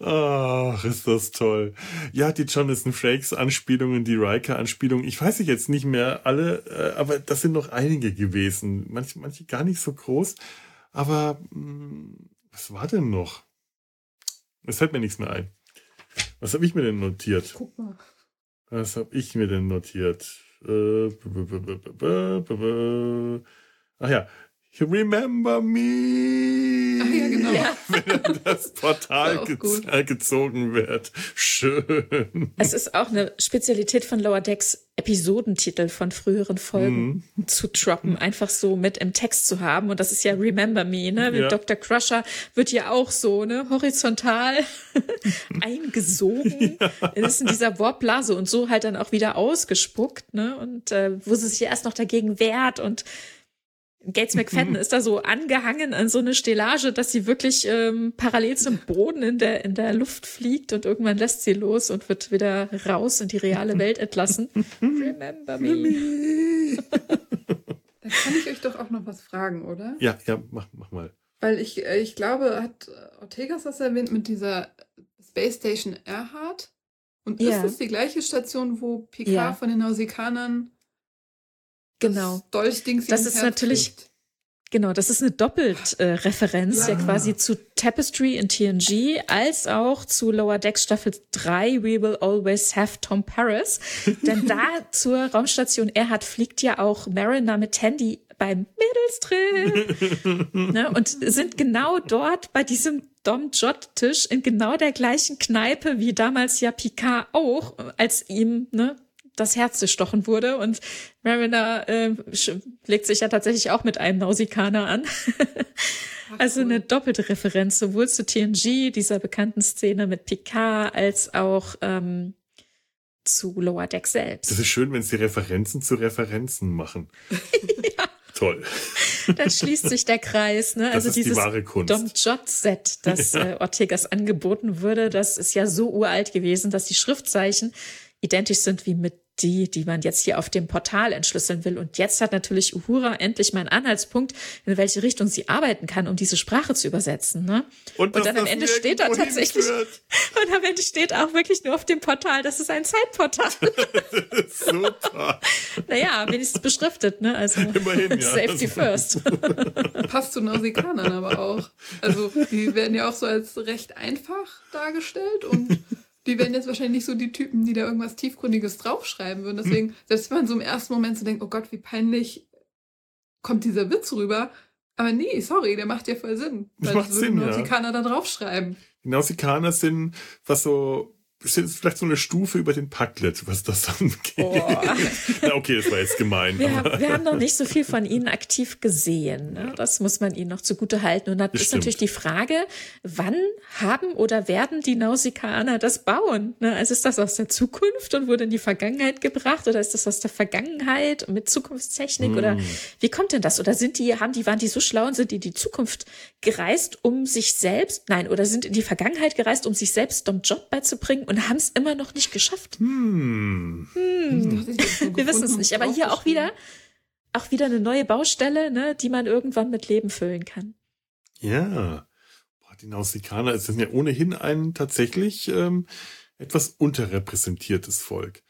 Ach, ist das toll. Ja, die Jonathan Frakes Anspielungen, die Riker Anspielungen, ich weiß jetzt nicht mehr alle, äh, aber das sind noch einige gewesen. Manche, manche gar nicht so groß. Aber mh, was war denn noch? Es fällt mir nichts mehr ein. Was habe ich mir denn notiert? Guck mal. Was habe ich mir denn notiert? Äh, Ach ja. Remember me. Ach ja, genau. Ja. Wenn das Portal War auch ge gut. äh, gezogen wird. Schön. Es ist auch eine Spezialität von Lower Decks, Episodentitel von früheren Folgen Mhm. zu droppen, einfach so mit im Text zu haben. Und das ist ja Remember Me, ne? Mit Ja. Dr. Crusher wird ja auch so, ne? Horizontal eingesogen. ist in dieser Warpblase und so halt dann auch wieder ausgespuckt, ne? Und äh, wo sie sich erst noch dagegen wehrt und Gates McFadden ist da so angehangen an so eine Stellage, dass sie wirklich ähm, parallel zum Boden in der, in der Luft fliegt und irgendwann lässt sie los und wird wieder raus in die reale Welt entlassen. Remember me. Da kann ich euch doch auch noch was fragen, oder? Ja, ja, mach, mach mal. Weil ich, äh, ich glaube, hat Ortegas das erwähnt mit dieser Space Station Erhard? Und Ja. ist es die gleiche Station, wo Picard Ja. von den Nausikanern Genau. das Das ist Herz natürlich- kriegt? Genau, das ist eine Doppelreferenz äh, ja. Ja. quasi zu Tapestry in TNG als auch zu Lower Decks Staffel 3 We Will Always Have Tom Paris. Denn da zur Raumstation Erhard fliegt ja auch Mariner mit Tandy beim Mädelstrip. ne, und sind genau dort bei diesem Dom Jot Tisch in genau der gleichen Kneipe wie damals ja Picard auch, als ihm ne, das Herz gestochen wurde. Und Mariner äh, legt sich ja tatsächlich auch mit einem Nausikaner an. Also eine doppelte Referenz sowohl zu TNG, dieser bekannten Szene mit Picard, als auch ähm, zu Lower Deck selbst. Das ist schön, wenn sie Referenzen zu Referenzen machen. Toll. dann schließt sich der Kreis. Ne? Das also dieses die Dom Jot Set, das äh, Ortegas angeboten würde, das ist ja so uralt gewesen, dass die Schriftzeichen identisch sind wie mit die, die man jetzt hier auf dem Portal entschlüsseln will. Und jetzt hat natürlich Uhura endlich mal einen Anhaltspunkt, in welche Richtung sie arbeiten kann, um diese Sprache zu übersetzen. Ne? Und, und dann am Ende steht da tatsächlich, und am Ende steht auch wirklich nur auf dem Portal, das ist ein Zeitportal. Super. naja, wenigstens beschriftet, ne? Also Immerhin, ja. Safety first. Passt zu Nausikanern aber auch. Also die werden ja auch so als recht einfach dargestellt und die werden jetzt wahrscheinlich nicht so die Typen, die da irgendwas Tiefgründiges draufschreiben würden. Deswegen, hm. selbst wenn man so im ersten Moment so denkt, oh Gott, wie peinlich kommt dieser Witz rüber. Aber nee, sorry, der macht ja voll Sinn. Weil das macht Sinn, ja. Nausikaner da draufschreiben. Die Nausikaner sind, was so ist vielleicht so eine Stufe über den Packlet, was das angeht. Oh. Na, okay, das war jetzt gemein. Wir, haben, wir haben noch nicht so viel von ihnen aktiv gesehen. Ne? Das muss man ihnen noch zugute halten. Und dann ist stimmt. natürlich die Frage, wann haben oder werden die Nausikaner das bauen? Ne? Also ist das aus der Zukunft und wurde in die Vergangenheit gebracht oder ist das aus der Vergangenheit mit Zukunftstechnik hm. oder wie kommt denn das? Oder sind die, haben die, waren die so schlau und sind die in die Zukunft gereist, um sich selbst, nein, oder sind in die Vergangenheit gereist, um sich selbst einen Job beizubringen und haben es immer noch nicht geschafft. Hm. Hm. Wir wissen es nicht, aber hier auch wieder, auch wieder eine neue Baustelle, ne, die man irgendwann mit Leben füllen kann. Ja. Boah, die Nausikaner sind ja ohnehin ein tatsächlich ähm, etwas unterrepräsentiertes Volk.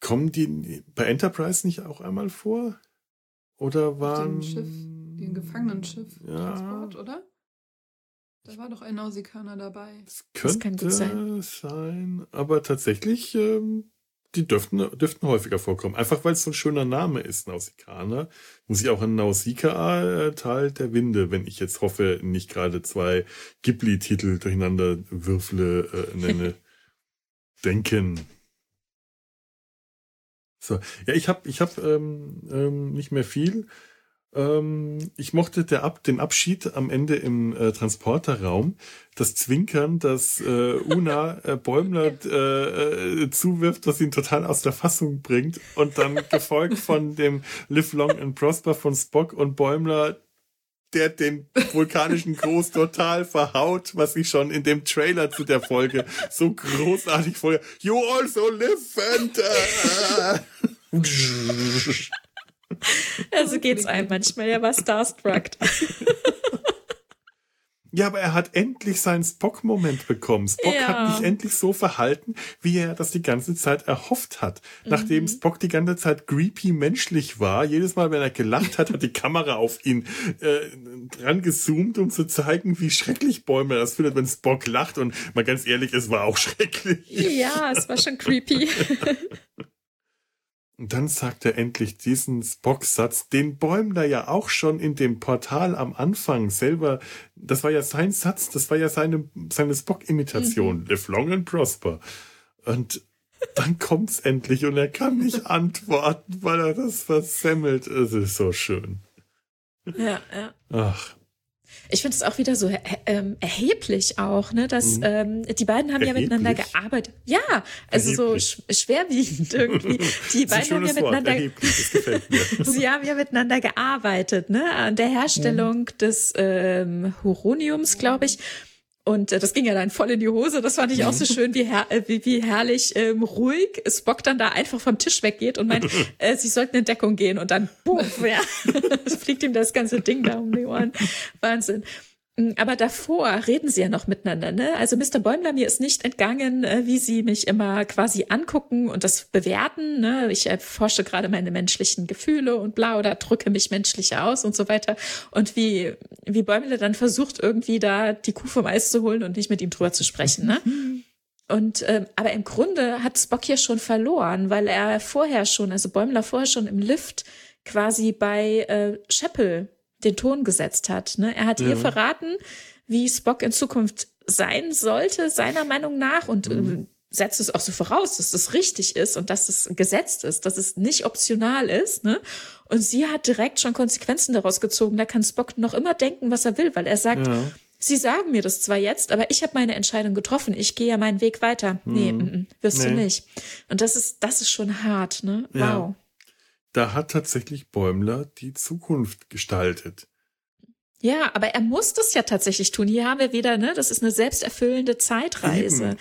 Kommen die bei Enterprise nicht auch einmal vor? Oder waren. Den Gefangenenschiff, ja. Transport, oder? Da war doch ein Nausikaner dabei. Das könnte das sein. sein. aber tatsächlich, ähm, die dürften, dürften häufiger vorkommen. Einfach weil es so ein schöner Name ist, Nausikaner. Muss ich auch an Nausicaa, äh, Tal der Winde, wenn ich jetzt hoffe, nicht gerade zwei Ghibli-Titel durcheinander würfle, äh, nenne, denken. So, ja, ich habe ich hab, ähm, ähm, nicht mehr viel. Ähm, ich mochte der Ab den Abschied am Ende im äh, Transporterraum, das Zwinkern, das äh, Una äh, Bäumler äh, äh, zuwirft, was ihn total aus der Fassung bringt. Und dann gefolgt von dem Live Long and Prosper von Spock und Bäumler, der den vulkanischen Groß total verhaut, was ich schon in dem Trailer zu der Folge so großartig vorher. You also live and uh, Also geht's einem manchmal, er war starstruck. Ja, aber er hat endlich seinen Spock-Moment bekommen. Spock ja. hat sich endlich so verhalten, wie er das die ganze Zeit erhofft hat. Nachdem mhm. Spock die ganze Zeit creepy menschlich war, jedes Mal, wenn er gelacht hat, hat die Kamera auf ihn äh, dran gezoomt, um zu zeigen, wie schrecklich Bäume das findet, wenn Spock lacht. Und mal ganz ehrlich, es war auch schrecklich. Ja, es war schon creepy. Und dann sagt er endlich diesen Spock-Satz, den Bäumler ja auch schon in dem Portal am Anfang selber, das war ja sein Satz, das war ja seine, seine Spock-Imitation, mhm. Live long and prosper. Und dann kommt's endlich und er kann nicht antworten, weil er das versemmelt. Es ist so schön. Ja, ja. Ach, ich finde es auch wieder so ähm, erheblich auch, ne, dass mhm. ähm, die beiden haben erheblich. ja miteinander gearbeitet. Ja, also erheblich. so sch schwerwiegend irgendwie. Die beiden haben ja miteinander. Sie haben ja miteinander gearbeitet, ne, an der Herstellung mhm. des ähm, Huroniums, glaube ich. Und äh, das ging ja dann voll in die Hose. Das fand ich auch so mhm. schön, wie, her äh, wie, wie herrlich ähm, ruhig Spock dann da einfach vom Tisch weggeht und meint, äh, sie sollten in Deckung gehen und dann puff, ja, fliegt ihm das ganze Ding da um die Ohren. Wahnsinn. Mm, aber davor reden sie ja noch miteinander. Ne? Also Mr. Bäumler, mir ist nicht entgangen, äh, wie sie mich immer quasi angucken und das bewerten. Ne? Ich erforsche gerade meine menschlichen Gefühle und bla oder drücke mich menschlich aus und so weiter. Und wie, wie Bäumler dann versucht, irgendwie da die Kuh vom Eis zu holen und nicht mit ihm drüber zu sprechen. Ne? Und ähm, aber im Grunde hat Spock hier schon verloren, weil er vorher schon, also Bäumler vorher schon im Lift quasi bei äh, Scheppel den Ton gesetzt hat. Ne? Er hat ja. ihr verraten, wie Spock in Zukunft sein sollte, seiner Meinung nach, und mhm. äh, setzt es auch so voraus, dass das richtig ist und dass es gesetzt ist, dass es nicht optional ist. Ne? Und sie hat direkt schon Konsequenzen daraus gezogen. Da kann Spock noch immer denken, was er will, weil er sagt, ja. Sie sagen mir das zwar jetzt, aber ich habe meine Entscheidung getroffen. Ich gehe ja meinen Weg weiter. Mhm. Nee, m -m, wirst nee. du nicht. Und das ist, das ist schon hart, ne? Wow. Ja da hat tatsächlich Bäumler die Zukunft gestaltet. Ja, aber er muss das ja tatsächlich tun. Hier haben wir wieder, ne, das ist eine selbsterfüllende Zeitreise. Eben.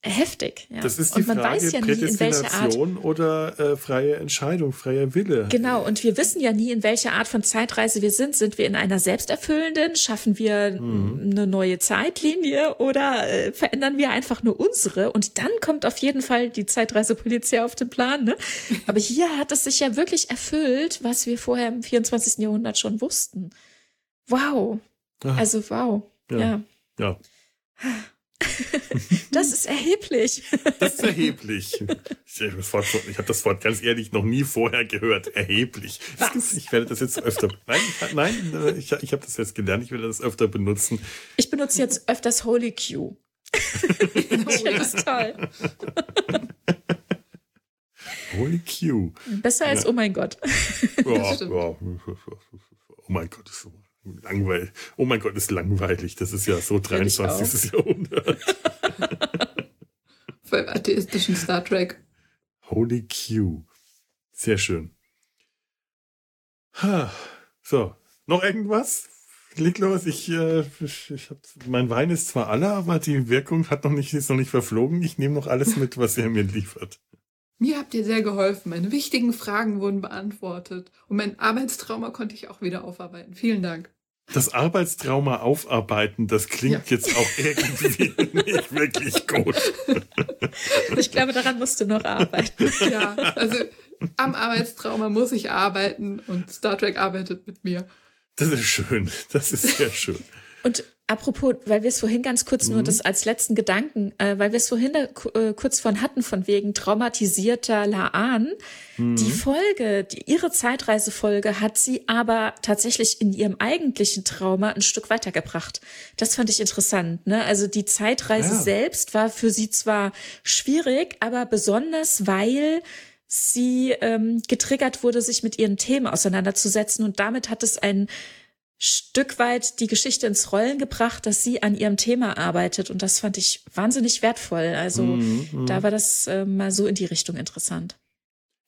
Heftig, ja. Das ist die und man Frage, weiß ja nie, in welcher Art oder äh, freie Entscheidung, freier Wille. Genau, und wir wissen ja nie, in welcher Art von Zeitreise wir sind. Sind wir in einer selbsterfüllenden? Schaffen wir mhm. eine neue Zeitlinie oder äh, verändern wir einfach nur unsere? Und dann kommt auf jeden Fall die Zeitreisepolizei auf den Plan. Ne? Aber hier hat es sich ja wirklich erfüllt, was wir vorher im 24. Jahrhundert schon wussten. Wow. Ach. Also wow. ja. ja. ja. Das ist erheblich. Das ist erheblich. Ich, ich habe das Wort ganz ehrlich noch nie vorher gehört. Erheblich. Was? Ich werde das jetzt öfter. Nein, nein, ich, ich habe das jetzt gelernt. Ich werde das öfter benutzen. Ich benutze jetzt öfters Holy Q. ich finde das toll. Holy Q. Besser als Oh mein Gott. Ja, ja. Oh mein Gott, ist so langweilig. Oh mein Gott, ist langweilig. Das ist ja so 23. Jahrhundert. Vor allem atheistischen Star Trek. Holy Q. Sehr schön. Ha. So, noch irgendwas? Leg los, ich, äh, ich hab, mein Wein ist zwar alle, aber die Wirkung hat noch nicht, ist noch nicht verflogen. Ich nehme noch alles mit, was er mir liefert. Mir habt ihr sehr geholfen. Meine wichtigen Fragen wurden beantwortet. Und mein Arbeitstrauma konnte ich auch wieder aufarbeiten. Vielen Dank das Arbeitstrauma aufarbeiten, das klingt ja. jetzt auch irgendwie nicht wirklich gut. Ich glaube, daran musst du noch arbeiten. Ja, also am Arbeitstrauma muss ich arbeiten und Star Trek arbeitet mit mir. Das ist schön. Das ist sehr schön. Und Apropos, weil wir es vorhin ganz kurz mhm. nur das als letzten Gedanken, äh, weil wir es vorhin da, äh, kurz von hatten, von wegen traumatisierter Laan. Mhm. Die Folge, die, ihre Zeitreisefolge hat sie aber tatsächlich in ihrem eigentlichen Trauma ein Stück weitergebracht. Das fand ich interessant. Ne? Also die Zeitreise ja. selbst war für sie zwar schwierig, aber besonders, weil sie ähm, getriggert wurde, sich mit ihren Themen auseinanderzusetzen und damit hat es einen Stück weit die Geschichte ins Rollen gebracht, dass sie an ihrem Thema arbeitet. Und das fand ich wahnsinnig wertvoll. Also mm, da war das äh, mal so in die Richtung interessant.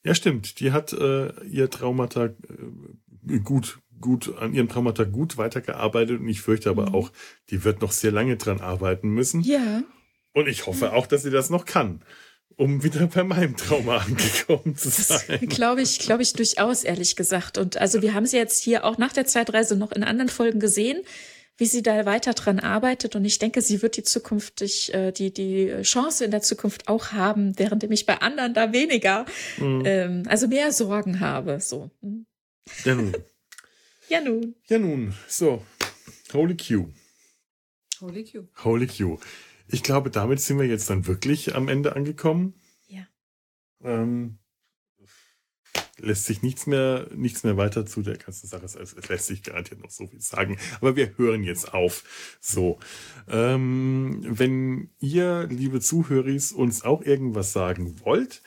Ja, stimmt. Die hat äh, ihr Traumata äh, gut, gut, an ihrem Traumata gut weitergearbeitet. Und ich fürchte aber mhm. auch, die wird noch sehr lange dran arbeiten müssen. Ja. Und ich hoffe auch, dass sie das noch kann um wieder bei meinem Trauma angekommen zu sein. Glaube ich, glaube ich durchaus, ehrlich gesagt. Und also wir haben sie jetzt hier auch nach der Zeitreise noch in anderen Folgen gesehen, wie sie da weiter dran arbeitet. Und ich denke, sie wird die zukünftig, äh, die, die Chance in der Zukunft auch haben, während ich bei anderen da weniger, mhm. ähm, also mehr Sorgen habe. So. Mhm. Ja nun. ja nun. Ja nun. So. Holy Q. Holy Q. Holy Q. Ich glaube, damit sind wir jetzt dann wirklich am Ende angekommen. Ja. Ähm, lässt sich nichts mehr, nichts mehr weiter zu der ganzen Sache. Es lässt sich garantiert noch so viel sagen. Aber wir hören jetzt auf. So. Ähm, wenn ihr, liebe Zuhörer, uns auch irgendwas sagen wollt,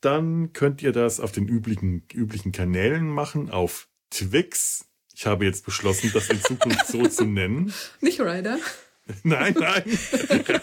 dann könnt ihr das auf den üblichen, üblichen Kanälen machen, auf Twix. Ich habe jetzt beschlossen, das in Zukunft so zu nennen. Nicht Ryder. Nein, nein.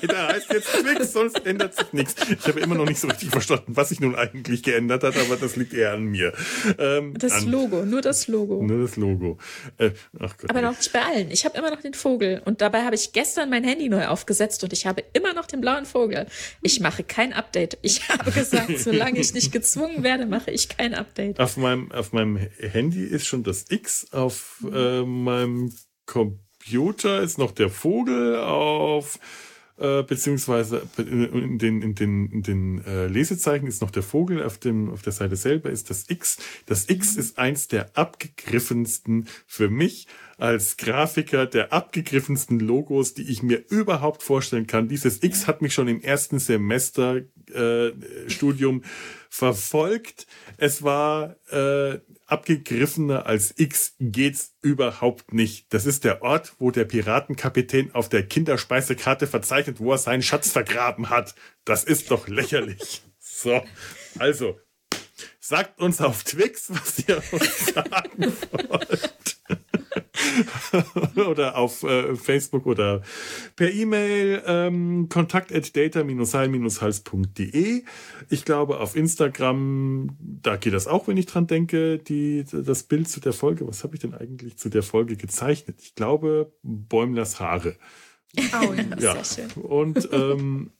Da heißt jetzt Twix, sonst ändert sich nichts. Ich habe immer noch nicht so richtig verstanden, was sich nun eigentlich geändert hat, aber das liegt eher an mir. Ähm, das an, Logo, nur das Logo. Nur das Logo. Äh, ach Gott, aber noch nicht bei allen. Ich habe immer noch den Vogel und dabei habe ich gestern mein Handy neu aufgesetzt und ich habe immer noch den blauen Vogel. Ich mache kein Update. Ich habe gesagt, solange ich nicht gezwungen werde, mache ich kein Update. Auf meinem, auf meinem Handy ist schon das X, auf äh, meinem Computer Computer ist noch der Vogel auf, äh, beziehungsweise in den, in den, in den äh, Lesezeichen ist noch der Vogel, auf, dem, auf der Seite selber ist das X. Das X ist eins der abgegriffensten für mich als Grafiker der abgegriffensten Logos, die ich mir überhaupt vorstellen kann. Dieses X hat mich schon im ersten Semester äh, Studium verfolgt. Es war äh, abgegriffener als X geht's überhaupt nicht. Das ist der Ort, wo der Piratenkapitän auf der Kinderspeisekarte verzeichnet, wo er seinen Schatz vergraben hat. Das ist doch lächerlich. So, also sagt uns auf Twix, was ihr uns sagen wollt. oder auf äh, Facebook oder per E-Mail ähm, kontakt at data-heil-hals.de. Ich glaube, auf Instagram, da geht das auch, wenn ich dran denke, die, das Bild zu der Folge. Was habe ich denn eigentlich zu der Folge gezeichnet? Ich glaube, Bäumlers Haare. Oh, ja, ja. sehr schön. Und ähm,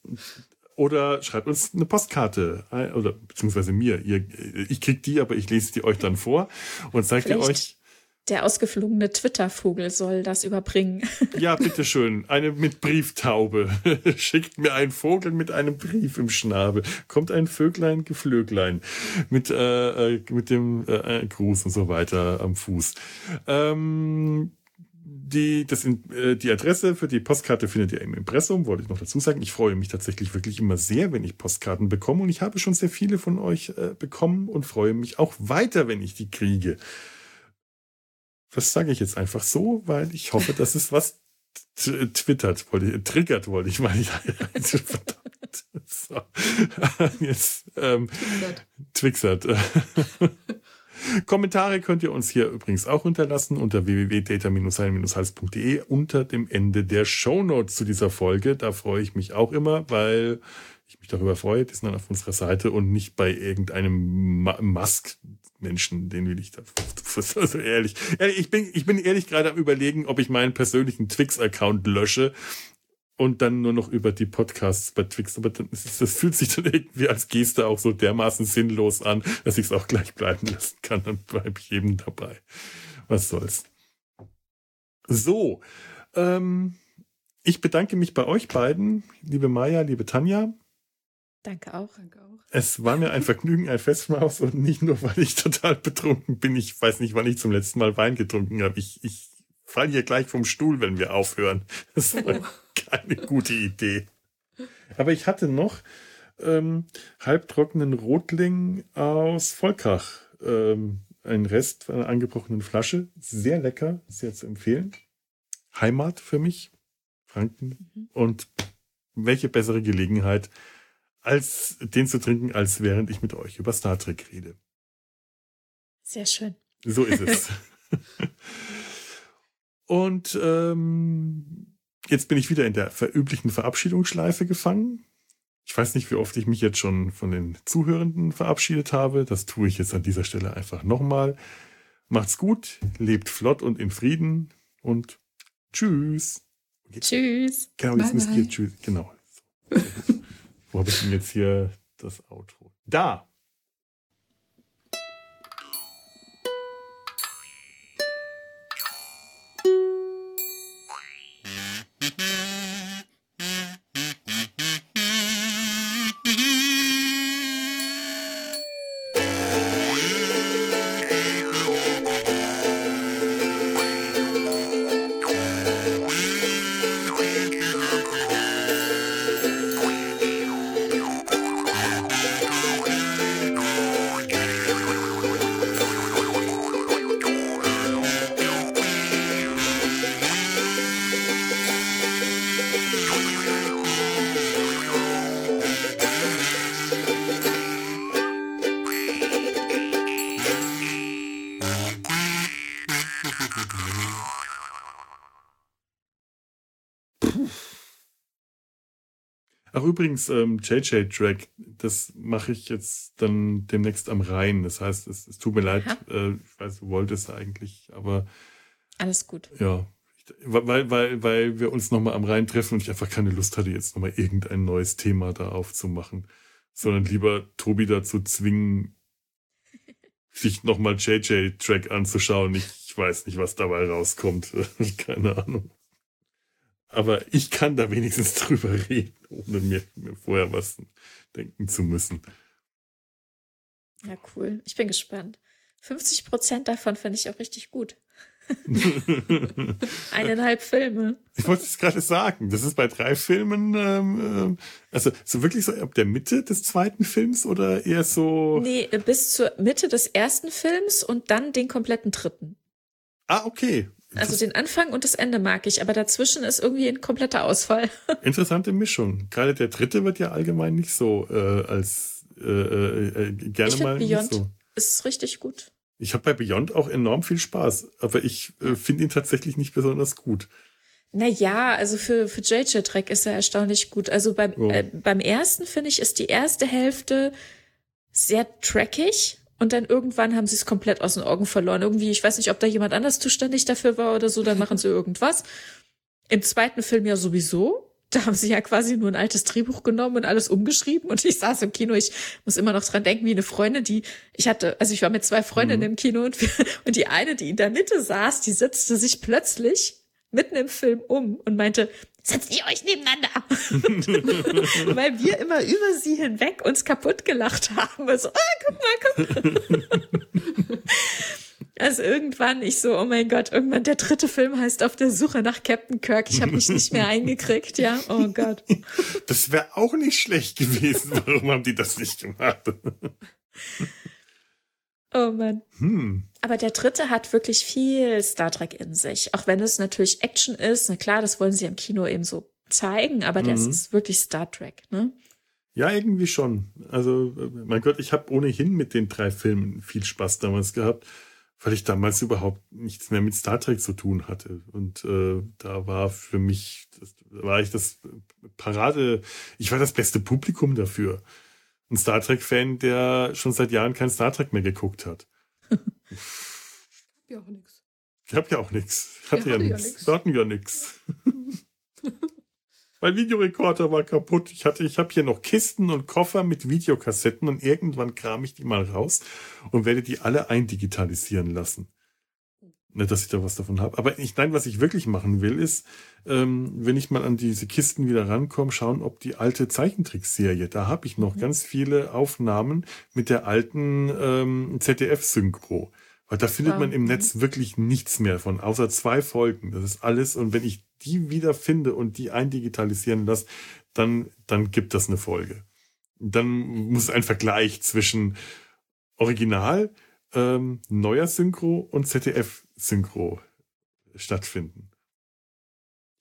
oder schreibt uns eine Postkarte oder beziehungsweise mir. Ihr, ich krieg die, aber ich lese die euch dann vor und zeigt ihr euch. Der ausgeflogene Twitter-Vogel soll das überbringen. Ja, bitteschön. Eine mit Brieftaube. Schickt mir einen Vogel mit einem Brief im Schnabel. Kommt ein Vöglein, Geflöglein. Mit, äh, äh mit dem äh, Gruß und so weiter am Fuß. Ähm, die, das, äh, die Adresse für die Postkarte findet ihr im Impressum, wollte ich noch dazu sagen. Ich freue mich tatsächlich wirklich immer sehr, wenn ich Postkarten bekomme und ich habe schon sehr viele von euch äh, bekommen und freue mich auch weiter, wenn ich die kriege. Was sage ich jetzt einfach so, weil ich hoffe, dass es was twittert, wollte ich, triggert, wollte ich mal. Verdammt. So. Jetzt ähm, twixert. Kommentare könnt ihr uns hier übrigens auch hinterlassen unter www.data-heil-hals.de unter dem Ende der Shownotes zu dieser Folge. Da freue ich mich auch immer, weil ich mich darüber freue. Die sind dann auf unserer Seite und nicht bei irgendeinem Ma Mask Menschen, den will ich da. Also ehrlich, ehrlich, ich bin, ich bin ehrlich gerade am überlegen, ob ich meinen persönlichen Twix-Account lösche und dann nur noch über die Podcasts bei Twix. Aber dann ist, das fühlt sich dann irgendwie als Geste auch so dermaßen sinnlos an, dass ich es auch gleich bleiben lassen kann. Dann bleibe ich eben dabei. Was soll's. So, ähm, ich bedanke mich bei euch beiden, liebe Maya, liebe Tanja. Danke auch. Danke auch. Es war mir ein Vergnügen, ein Festmaus und nicht nur, weil ich total betrunken bin. Ich weiß nicht, wann ich zum letzten Mal Wein getrunken habe. Ich, ich fall hier gleich vom Stuhl, wenn wir aufhören. Das war oh. keine gute Idee. Aber ich hatte noch ähm, halbtrockenen Rotling aus Volkach. Ähm, ein Rest einer angebrochenen Flasche. Sehr lecker, sehr zu empfehlen. Heimat für mich, Franken. Mhm. Und welche bessere Gelegenheit, als den zu trinken, als während ich mit euch über Star Trek rede. Sehr schön. So ist es. Und ähm, jetzt bin ich wieder in der üblichen Verabschiedungsschleife gefangen. Ich weiß nicht, wie oft ich mich jetzt schon von den Zuhörenden verabschiedet habe. Das tue ich jetzt an dieser Stelle einfach nochmal. Macht's gut, lebt flott und in Frieden und tschüss. Tschüss. Genau, jetzt müsst ihr tschüss. Genau. Wo habe ich denn jetzt hier das Outro? Da! Ach übrigens, ähm, JJ-Track, das mache ich jetzt dann demnächst am Rhein. Das heißt, es, es tut mir leid, äh, ich weiß, du wolltest eigentlich, aber alles gut. Ja, weil, weil, weil wir uns nochmal am Rhein treffen und ich einfach keine Lust hatte, jetzt nochmal irgendein neues Thema da aufzumachen, sondern lieber Tobi dazu zwingen, sich nochmal JJ-Track anzuschauen. Ich weiß nicht, was dabei rauskommt. keine Ahnung. Aber ich kann da wenigstens drüber reden, ohne mir, mir vorher was denken zu müssen. Ja, cool. Ich bin gespannt. 50 Prozent davon finde ich auch richtig gut. Eineinhalb Filme. Ich wollte es gerade sagen. Das ist bei drei Filmen, ähm, äh, also so wirklich so ab der Mitte des zweiten Films oder eher so. Nee, bis zur Mitte des ersten Films und dann den kompletten dritten. Ah, okay. Also den Anfang und das Ende mag ich, aber dazwischen ist irgendwie ein kompletter Ausfall. Interessante Mischung. Gerade der dritte wird ja allgemein nicht so äh, als äh, äh, äh gerne ich mal Beyond so. Ist richtig gut. Ich habe bei Beyond auch enorm viel Spaß, aber ich äh, finde ihn tatsächlich nicht besonders gut. Naja, also für, für JJ Track ist er erstaunlich gut. Also beim, oh. äh, beim ersten, finde ich, ist die erste Hälfte sehr trackig und dann irgendwann haben sie es komplett aus den Augen verloren. Irgendwie, ich weiß nicht, ob da jemand anders zuständig dafür war oder so, dann machen sie irgendwas. Im zweiten Film ja sowieso. Da haben sie ja quasi nur ein altes Drehbuch genommen und alles umgeschrieben. Und ich saß im Kino, ich muss immer noch dran denken, wie eine Freundin, die, ich hatte, also ich war mit zwei Freundinnen mhm. im Kino und, wir, und die eine, die in der Mitte saß, die setzte sich plötzlich mitten im Film um und meinte, setzt ihr euch nebeneinander. Weil wir immer über sie hinweg uns kaputt gelacht haben. So, ah, guck mal, guck mal. also irgendwann, ich so, oh mein Gott, irgendwann der dritte Film heißt Auf der Suche nach Captain Kirk. Ich habe mich nicht mehr eingekriegt, ja. Oh Gott. Das wäre auch nicht schlecht gewesen. Warum haben die das nicht gemacht? Oh Mann. Hm. Aber der dritte hat wirklich viel Star Trek in sich. Auch wenn es natürlich Action ist. Na klar, das wollen sie im Kino eben so zeigen, aber mhm. das ist wirklich Star Trek, ne? Ja, irgendwie schon. Also, mein Gott, ich habe ohnehin mit den drei Filmen viel Spaß damals gehabt, weil ich damals überhaupt nichts mehr mit Star Trek zu tun hatte. Und äh, da war für mich, das, war ich das Parade, ich war das beste Publikum dafür ein Star Trek-Fan, der schon seit Jahren kein Star Trek mehr geguckt hat. ja auch nix. Ich hab ja auch nix. Ich hatte ja, ja nix. Wir hatten ja nix. mein Videorekorder war kaputt. Ich hatte, ich habe hier noch Kisten und Koffer mit Videokassetten und irgendwann kram ich die mal raus und werde die alle eindigitalisieren lassen. Nicht, dass ich da was davon habe. Aber ich, nein, was ich wirklich machen will, ist, ähm, wenn ich mal an diese Kisten wieder rankomme, schauen, ob die alte Zeichentrickserie, da habe ich noch mhm. ganz viele Aufnahmen mit der alten ähm, ZDF-Synchro. Weil da findet man im Netz mhm. wirklich nichts mehr von, außer zwei Folgen. Das ist alles. Und wenn ich die wieder finde und die eindigitalisieren lasse, dann, dann gibt das eine Folge. Dann muss ein Vergleich zwischen Original, ähm, neuer Synchro und ZDF-Synchro stattfinden.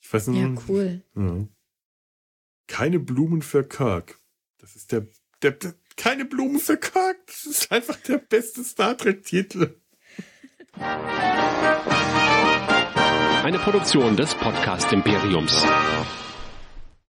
Ich weiß nur, ja, cool. Ja. Keine Blumen für Kirk. Das ist der, der, der keine Blumen für Kirk. Das ist einfach der beste Star Trek-Titel. Eine Produktion des Podcast Imperiums.